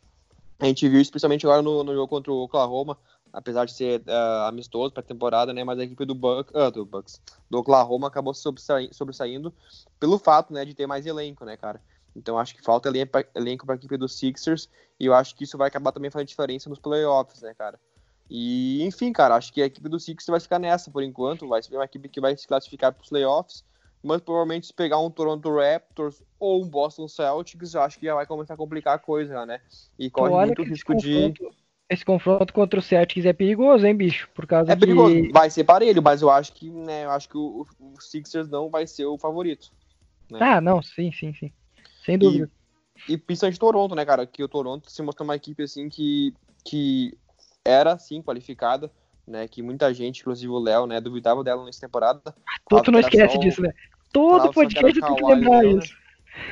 A gente viu isso principalmente agora no, no jogo contra o Oklahoma, apesar de ser uh, amistoso para temporada, né? Mas a equipe do, Buck, uh, do Bucks, do Oklahoma acabou sobressaindo, sobressaindo pelo fato, né, de ter mais elenco, né, cara? Então acho que falta elenco para a equipe dos Sixers e eu acho que isso vai acabar também fazendo diferença nos playoffs, né, cara? E enfim, cara, acho que a equipe do Sixers vai ficar nessa por enquanto, vai ser uma equipe que vai se classificar para os playoffs, mas provavelmente se pegar um Toronto Raptors ou um Boston Celtics, eu acho que já vai começar a complicar a coisa, né? E corre muito risco de esse confronto contra o Celtics é perigoso, hein, bicho? Por causa é perigoso. Vai ser parelho, mas eu acho que, né, eu acho que o, o Sixers não vai ser o favorito. Né? Ah, não, sim, sim, sim. Sem dúvida. E, e principalmente Toronto, né, cara? Que o Toronto se mostrou uma equipe assim que, que era sim qualificada, né? Que muita gente, inclusive o Léo, né, duvidava dela nessa temporada. Tu, não esquece disso, né? Todo podcast tem que lembrar isso.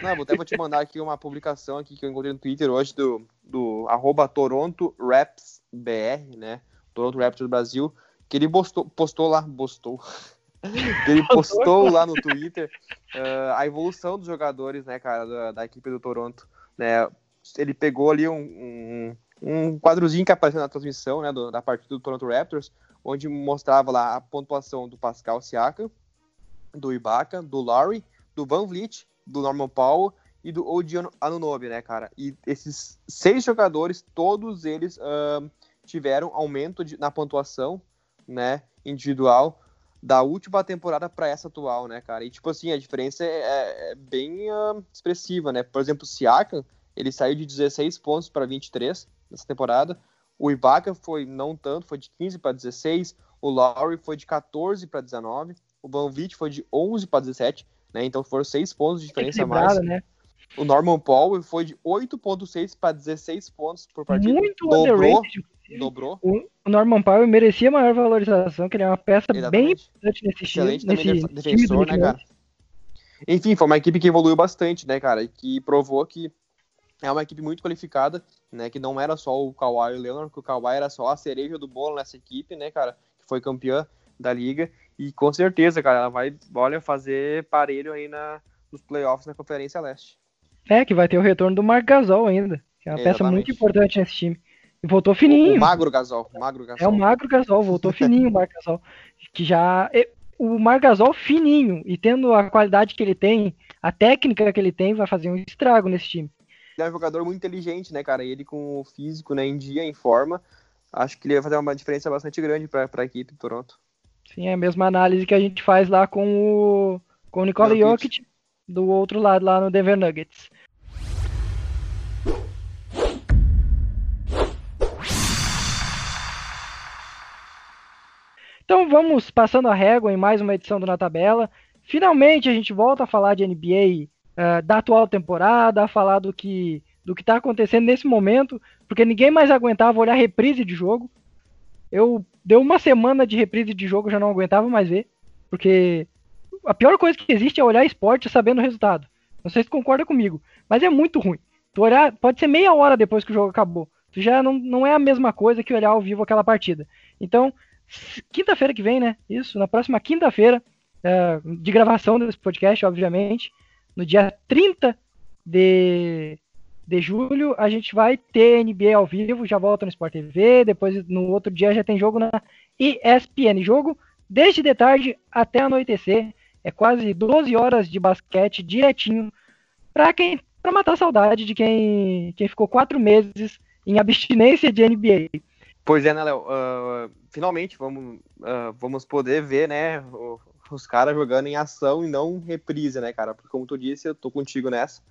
Não, até vou te mandar aqui uma publicação aqui que eu encontrei no Twitter hoje do, do arroba Toronto Raps BR, né? Toronto Raptors Brasil, que ele postou, postou lá, [LAUGHS] postou, ele postou lá no Twitter uh, a evolução dos jogadores, né, cara, da, da, equipe do Toronto, né? Ele pegou ali um, um, um quadrozinho que apareceu na transmissão, né, do, da partida do Toronto Raptors, onde mostrava lá a pontuação do Pascal Siakam, do Ibaka, do Laurie, do Van Vliet, do Norman Powell e do Odi Anunobi, né, cara? E esses seis jogadores, todos eles uh, tiveram aumento de, na pontuação, né, individual da última temporada para essa atual, né, cara? E tipo assim, a diferença é, é, é bem uh, expressiva, né? Por exemplo, o Siakam, ele saiu de 16 pontos para 23 nessa temporada. O Ibaka foi não tanto, foi de 15 para 16. O Lowry foi de 14 para 19. O Van Vliet foi de 11 para 17. né? Então foram seis pontos de diferença a mais. Né? O Norman Paul foi de 8.6 para 16 pontos por partida. Muito dobrou, underrated. Dobrou. O Norman Powell merecia maior valorização, que ele é uma peça Exatamente. bem importante nesse Excelente time. Excelente também defensor, né, cara? Enfim, foi uma equipe que evoluiu bastante, né, cara? E que provou que é uma equipe muito qualificada, né? Que não era só o Kawhi e o Leonard, que o Kawhi era só a cereja do bolo nessa equipe, né, cara? Que foi campeã da liga. E com certeza, cara, ela vai, olha, fazer parelho aí na, nos playoffs na Conferência Leste. É, que vai ter o retorno do Marc Gasol ainda, que é uma Exatamente. peça muito importante nesse time. E voltou fininho. O, o Magro Gasol, Magro Gasol. É o Magro Gasol, voltou fininho o Marc Gasol. Que já. O Marc Gasol fininho e tendo a qualidade que ele tem, a técnica que ele tem, vai fazer um estrago nesse time. Ele é um jogador muito inteligente, né, cara? Ele com o físico, né, em dia, em forma, acho que ele vai fazer uma diferença bastante grande para a equipe do Toronto. Sim, é a mesma análise que a gente faz lá com o, com o Nikola Jokic, do outro lado, lá no Denver Nuggets. Então vamos passando a régua em mais uma edição do Na Tabela. Finalmente a gente volta a falar de NBA uh, eh, da atual temporada, a falar do que do que está acontecendo nesse momento, porque ninguém mais aguentava olhar reprise de jogo. Eu deu uma semana de reprise de jogo, já não aguentava mais ver, porque a pior coisa que existe é olhar esporte sabendo o resultado. Não sei se concorda comigo, mas é muito ruim. Tu olhar, pode ser meia hora depois que o jogo acabou. Tu já não, não é a mesma coisa que olhar ao vivo aquela partida. Então, quinta-feira que vem, né? Isso, na próxima quinta-feira, é, de gravação desse podcast, obviamente, no dia 30 de, de julho, a gente vai ter NBA ao vivo, já volta no Sport TV, depois no outro dia já tem jogo na ESPN. Jogo desde de tarde até anoitecer, é quase 12 horas de basquete direitinho, para quem para matar a saudade de quem, quem ficou quatro meses em abstinência de NBA. Pois é, né, Léo? Uh, finalmente vamos, uh, vamos poder ver, né, os caras jogando em ação e não reprise, né, cara? Porque como tu disse, eu tô contigo nessa.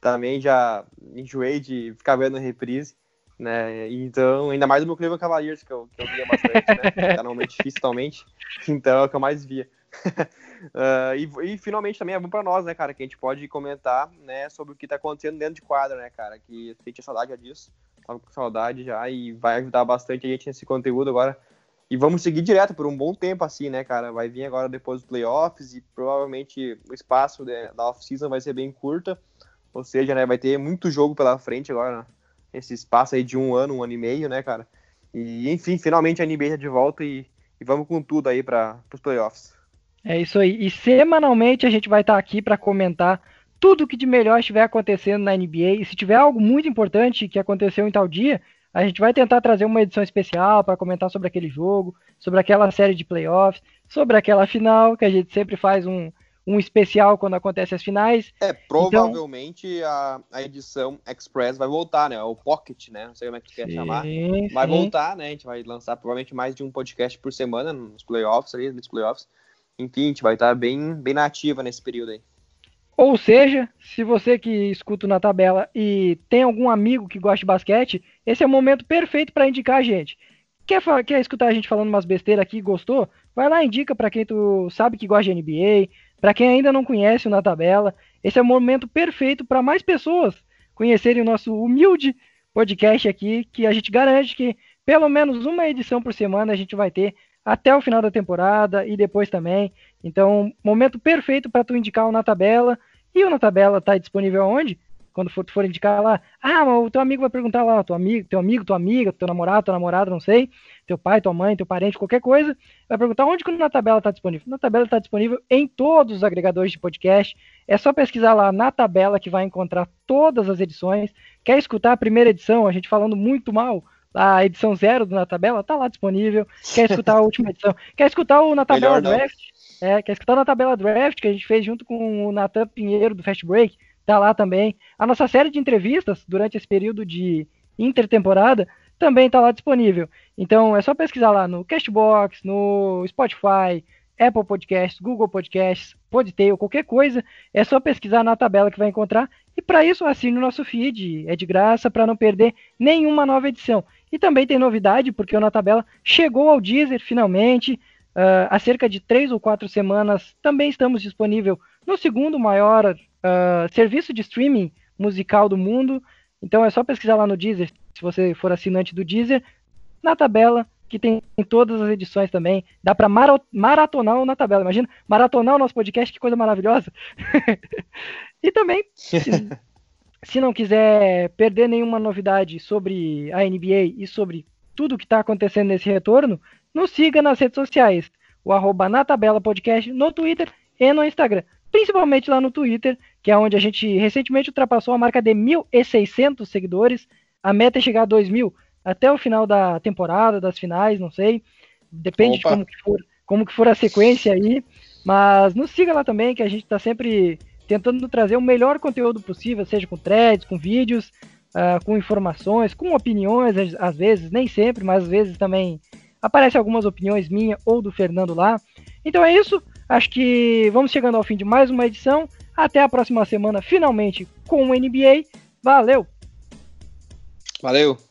Também já enjoei de ficar vendo reprise, né? Então, ainda mais o meu Cleveland Cavaliers, que eu, que eu via bastante, né? [LAUGHS] Normalmente difícil totalmente. Então é o que eu mais via. uh, [LAUGHS] e, e, finalmente também é bom para nós, né, cara, que a gente pode comentar, né, sobre o que tá acontecendo dentro de quadra, né, cara, que a gente tinha saudade disso, tava com saudade já e vai ajudar bastante a gente nesse conteúdo agora e vamos seguir direto por um bom tempo assim, né, cara? Vai vir agora depois dos playoffs e provavelmente o espaço da off-season vai ser bem curta. Ou seja, né, vai ter muito jogo pela frente agora, esse espaço aí de um ano, um ano e meio, né, cara? E enfim, finalmente a NBA tá de volta e, e vamos com tudo aí para os playoffs. É isso aí. E semanalmente a gente vai estar tá aqui para comentar tudo o que de melhor estiver acontecendo na NBA. E se tiver algo muito importante que aconteceu em tal dia, a gente vai tentar trazer uma edição especial para comentar sobre aquele jogo, sobre aquela série de playoffs, sobre aquela final, que a gente sempre faz um, um especial quando acontece as finais. É, provavelmente então... a, a edição Express vai voltar, né? O Pocket, né? Não sei como é que quer chamar. Vai sim. voltar, né? A gente vai lançar provavelmente mais de um podcast por semana nos playoffs, ali, nos playoffs. Enfim, a gente vai estar bem, bem nativa nesse período aí. Ou seja, se você que escuta na tabela e tem algum amigo que gosta de basquete, esse é o momento perfeito para indicar a gente. Quer, quer escutar a gente falando umas besteiras aqui gostou? Vai lá indica para quem tu sabe que gosta de NBA, para quem ainda não conhece o Na Tabela. Esse é o momento perfeito para mais pessoas conhecerem o nosso humilde podcast aqui, que a gente garante que pelo menos uma edição por semana a gente vai ter até o final da temporada e depois também. Então, momento perfeito para tu indicar o Na Tabela. E o Na Tabela está disponível onde? Quando for, tu for indicar lá, ah, mas o teu amigo vai perguntar lá, teu amigo, teu amigo, tua amiga, teu namorado, tua namorada, não sei, teu pai, tua mãe, teu parente, qualquer coisa, vai perguntar onde que o Na Tabela está disponível. Na Tabela está disponível em todos os agregadores de podcast. É só pesquisar lá na tabela que vai encontrar todas as edições. Quer escutar a primeira edição, a gente falando muito mal a edição zero do Na Tabela, tá lá disponível. Quer escutar a última [LAUGHS] edição? Quer escutar o Na Tabela Draft? É, quer escutar Na Tabela Draft, que a gente fez junto com o Natan Pinheiro do Fast Break? Tá lá também. A nossa série de entrevistas durante esse período de intertemporada também tá lá disponível. Então é só pesquisar lá no Castbox, no Spotify, Apple Podcasts, Google Podcasts, Podtail, qualquer coisa, é só pesquisar na tabela que vai encontrar. E para isso assine o nosso feed, é de graça para não perder nenhuma nova edição. E também tem novidade, porque o Na Tabela chegou ao Deezer finalmente. Uh, há cerca de três ou quatro semanas também estamos disponível no segundo maior uh, serviço de streaming musical do mundo. Então é só pesquisar lá no Deezer, se você for assinante do Deezer, na tabela, que tem em todas as edições também. Dá para maratonar na tabela. Imagina, maratonar o nosso podcast, que coisa maravilhosa. [LAUGHS] e também, se, [LAUGHS] se, não quiser perder nenhuma novidade sobre a NBA e sobre tudo que está acontecendo nesse retorno, nos siga nas redes sociais. O arroba na tabela podcast no Twitter e no Instagram. Principalmente lá no Twitter, que é onde a gente recentemente ultrapassou a marca de 1.600 seguidores. A meta é chegar a 2.000 até o final da temporada, das finais, não sei. Depende Opa. de como que, for, como que for a sequência aí. Mas nos siga lá também, que a gente está sempre tentando trazer o melhor conteúdo possível, seja com threads, com vídeos, uh, com informações, com opiniões, às vezes, nem sempre, mas às vezes também aparecem algumas opiniões minha ou do Fernando lá. Então é isso. Acho que vamos chegando ao fim de mais uma edição. Até a próxima semana, finalmente, com o NBA. Valeu! Valeu!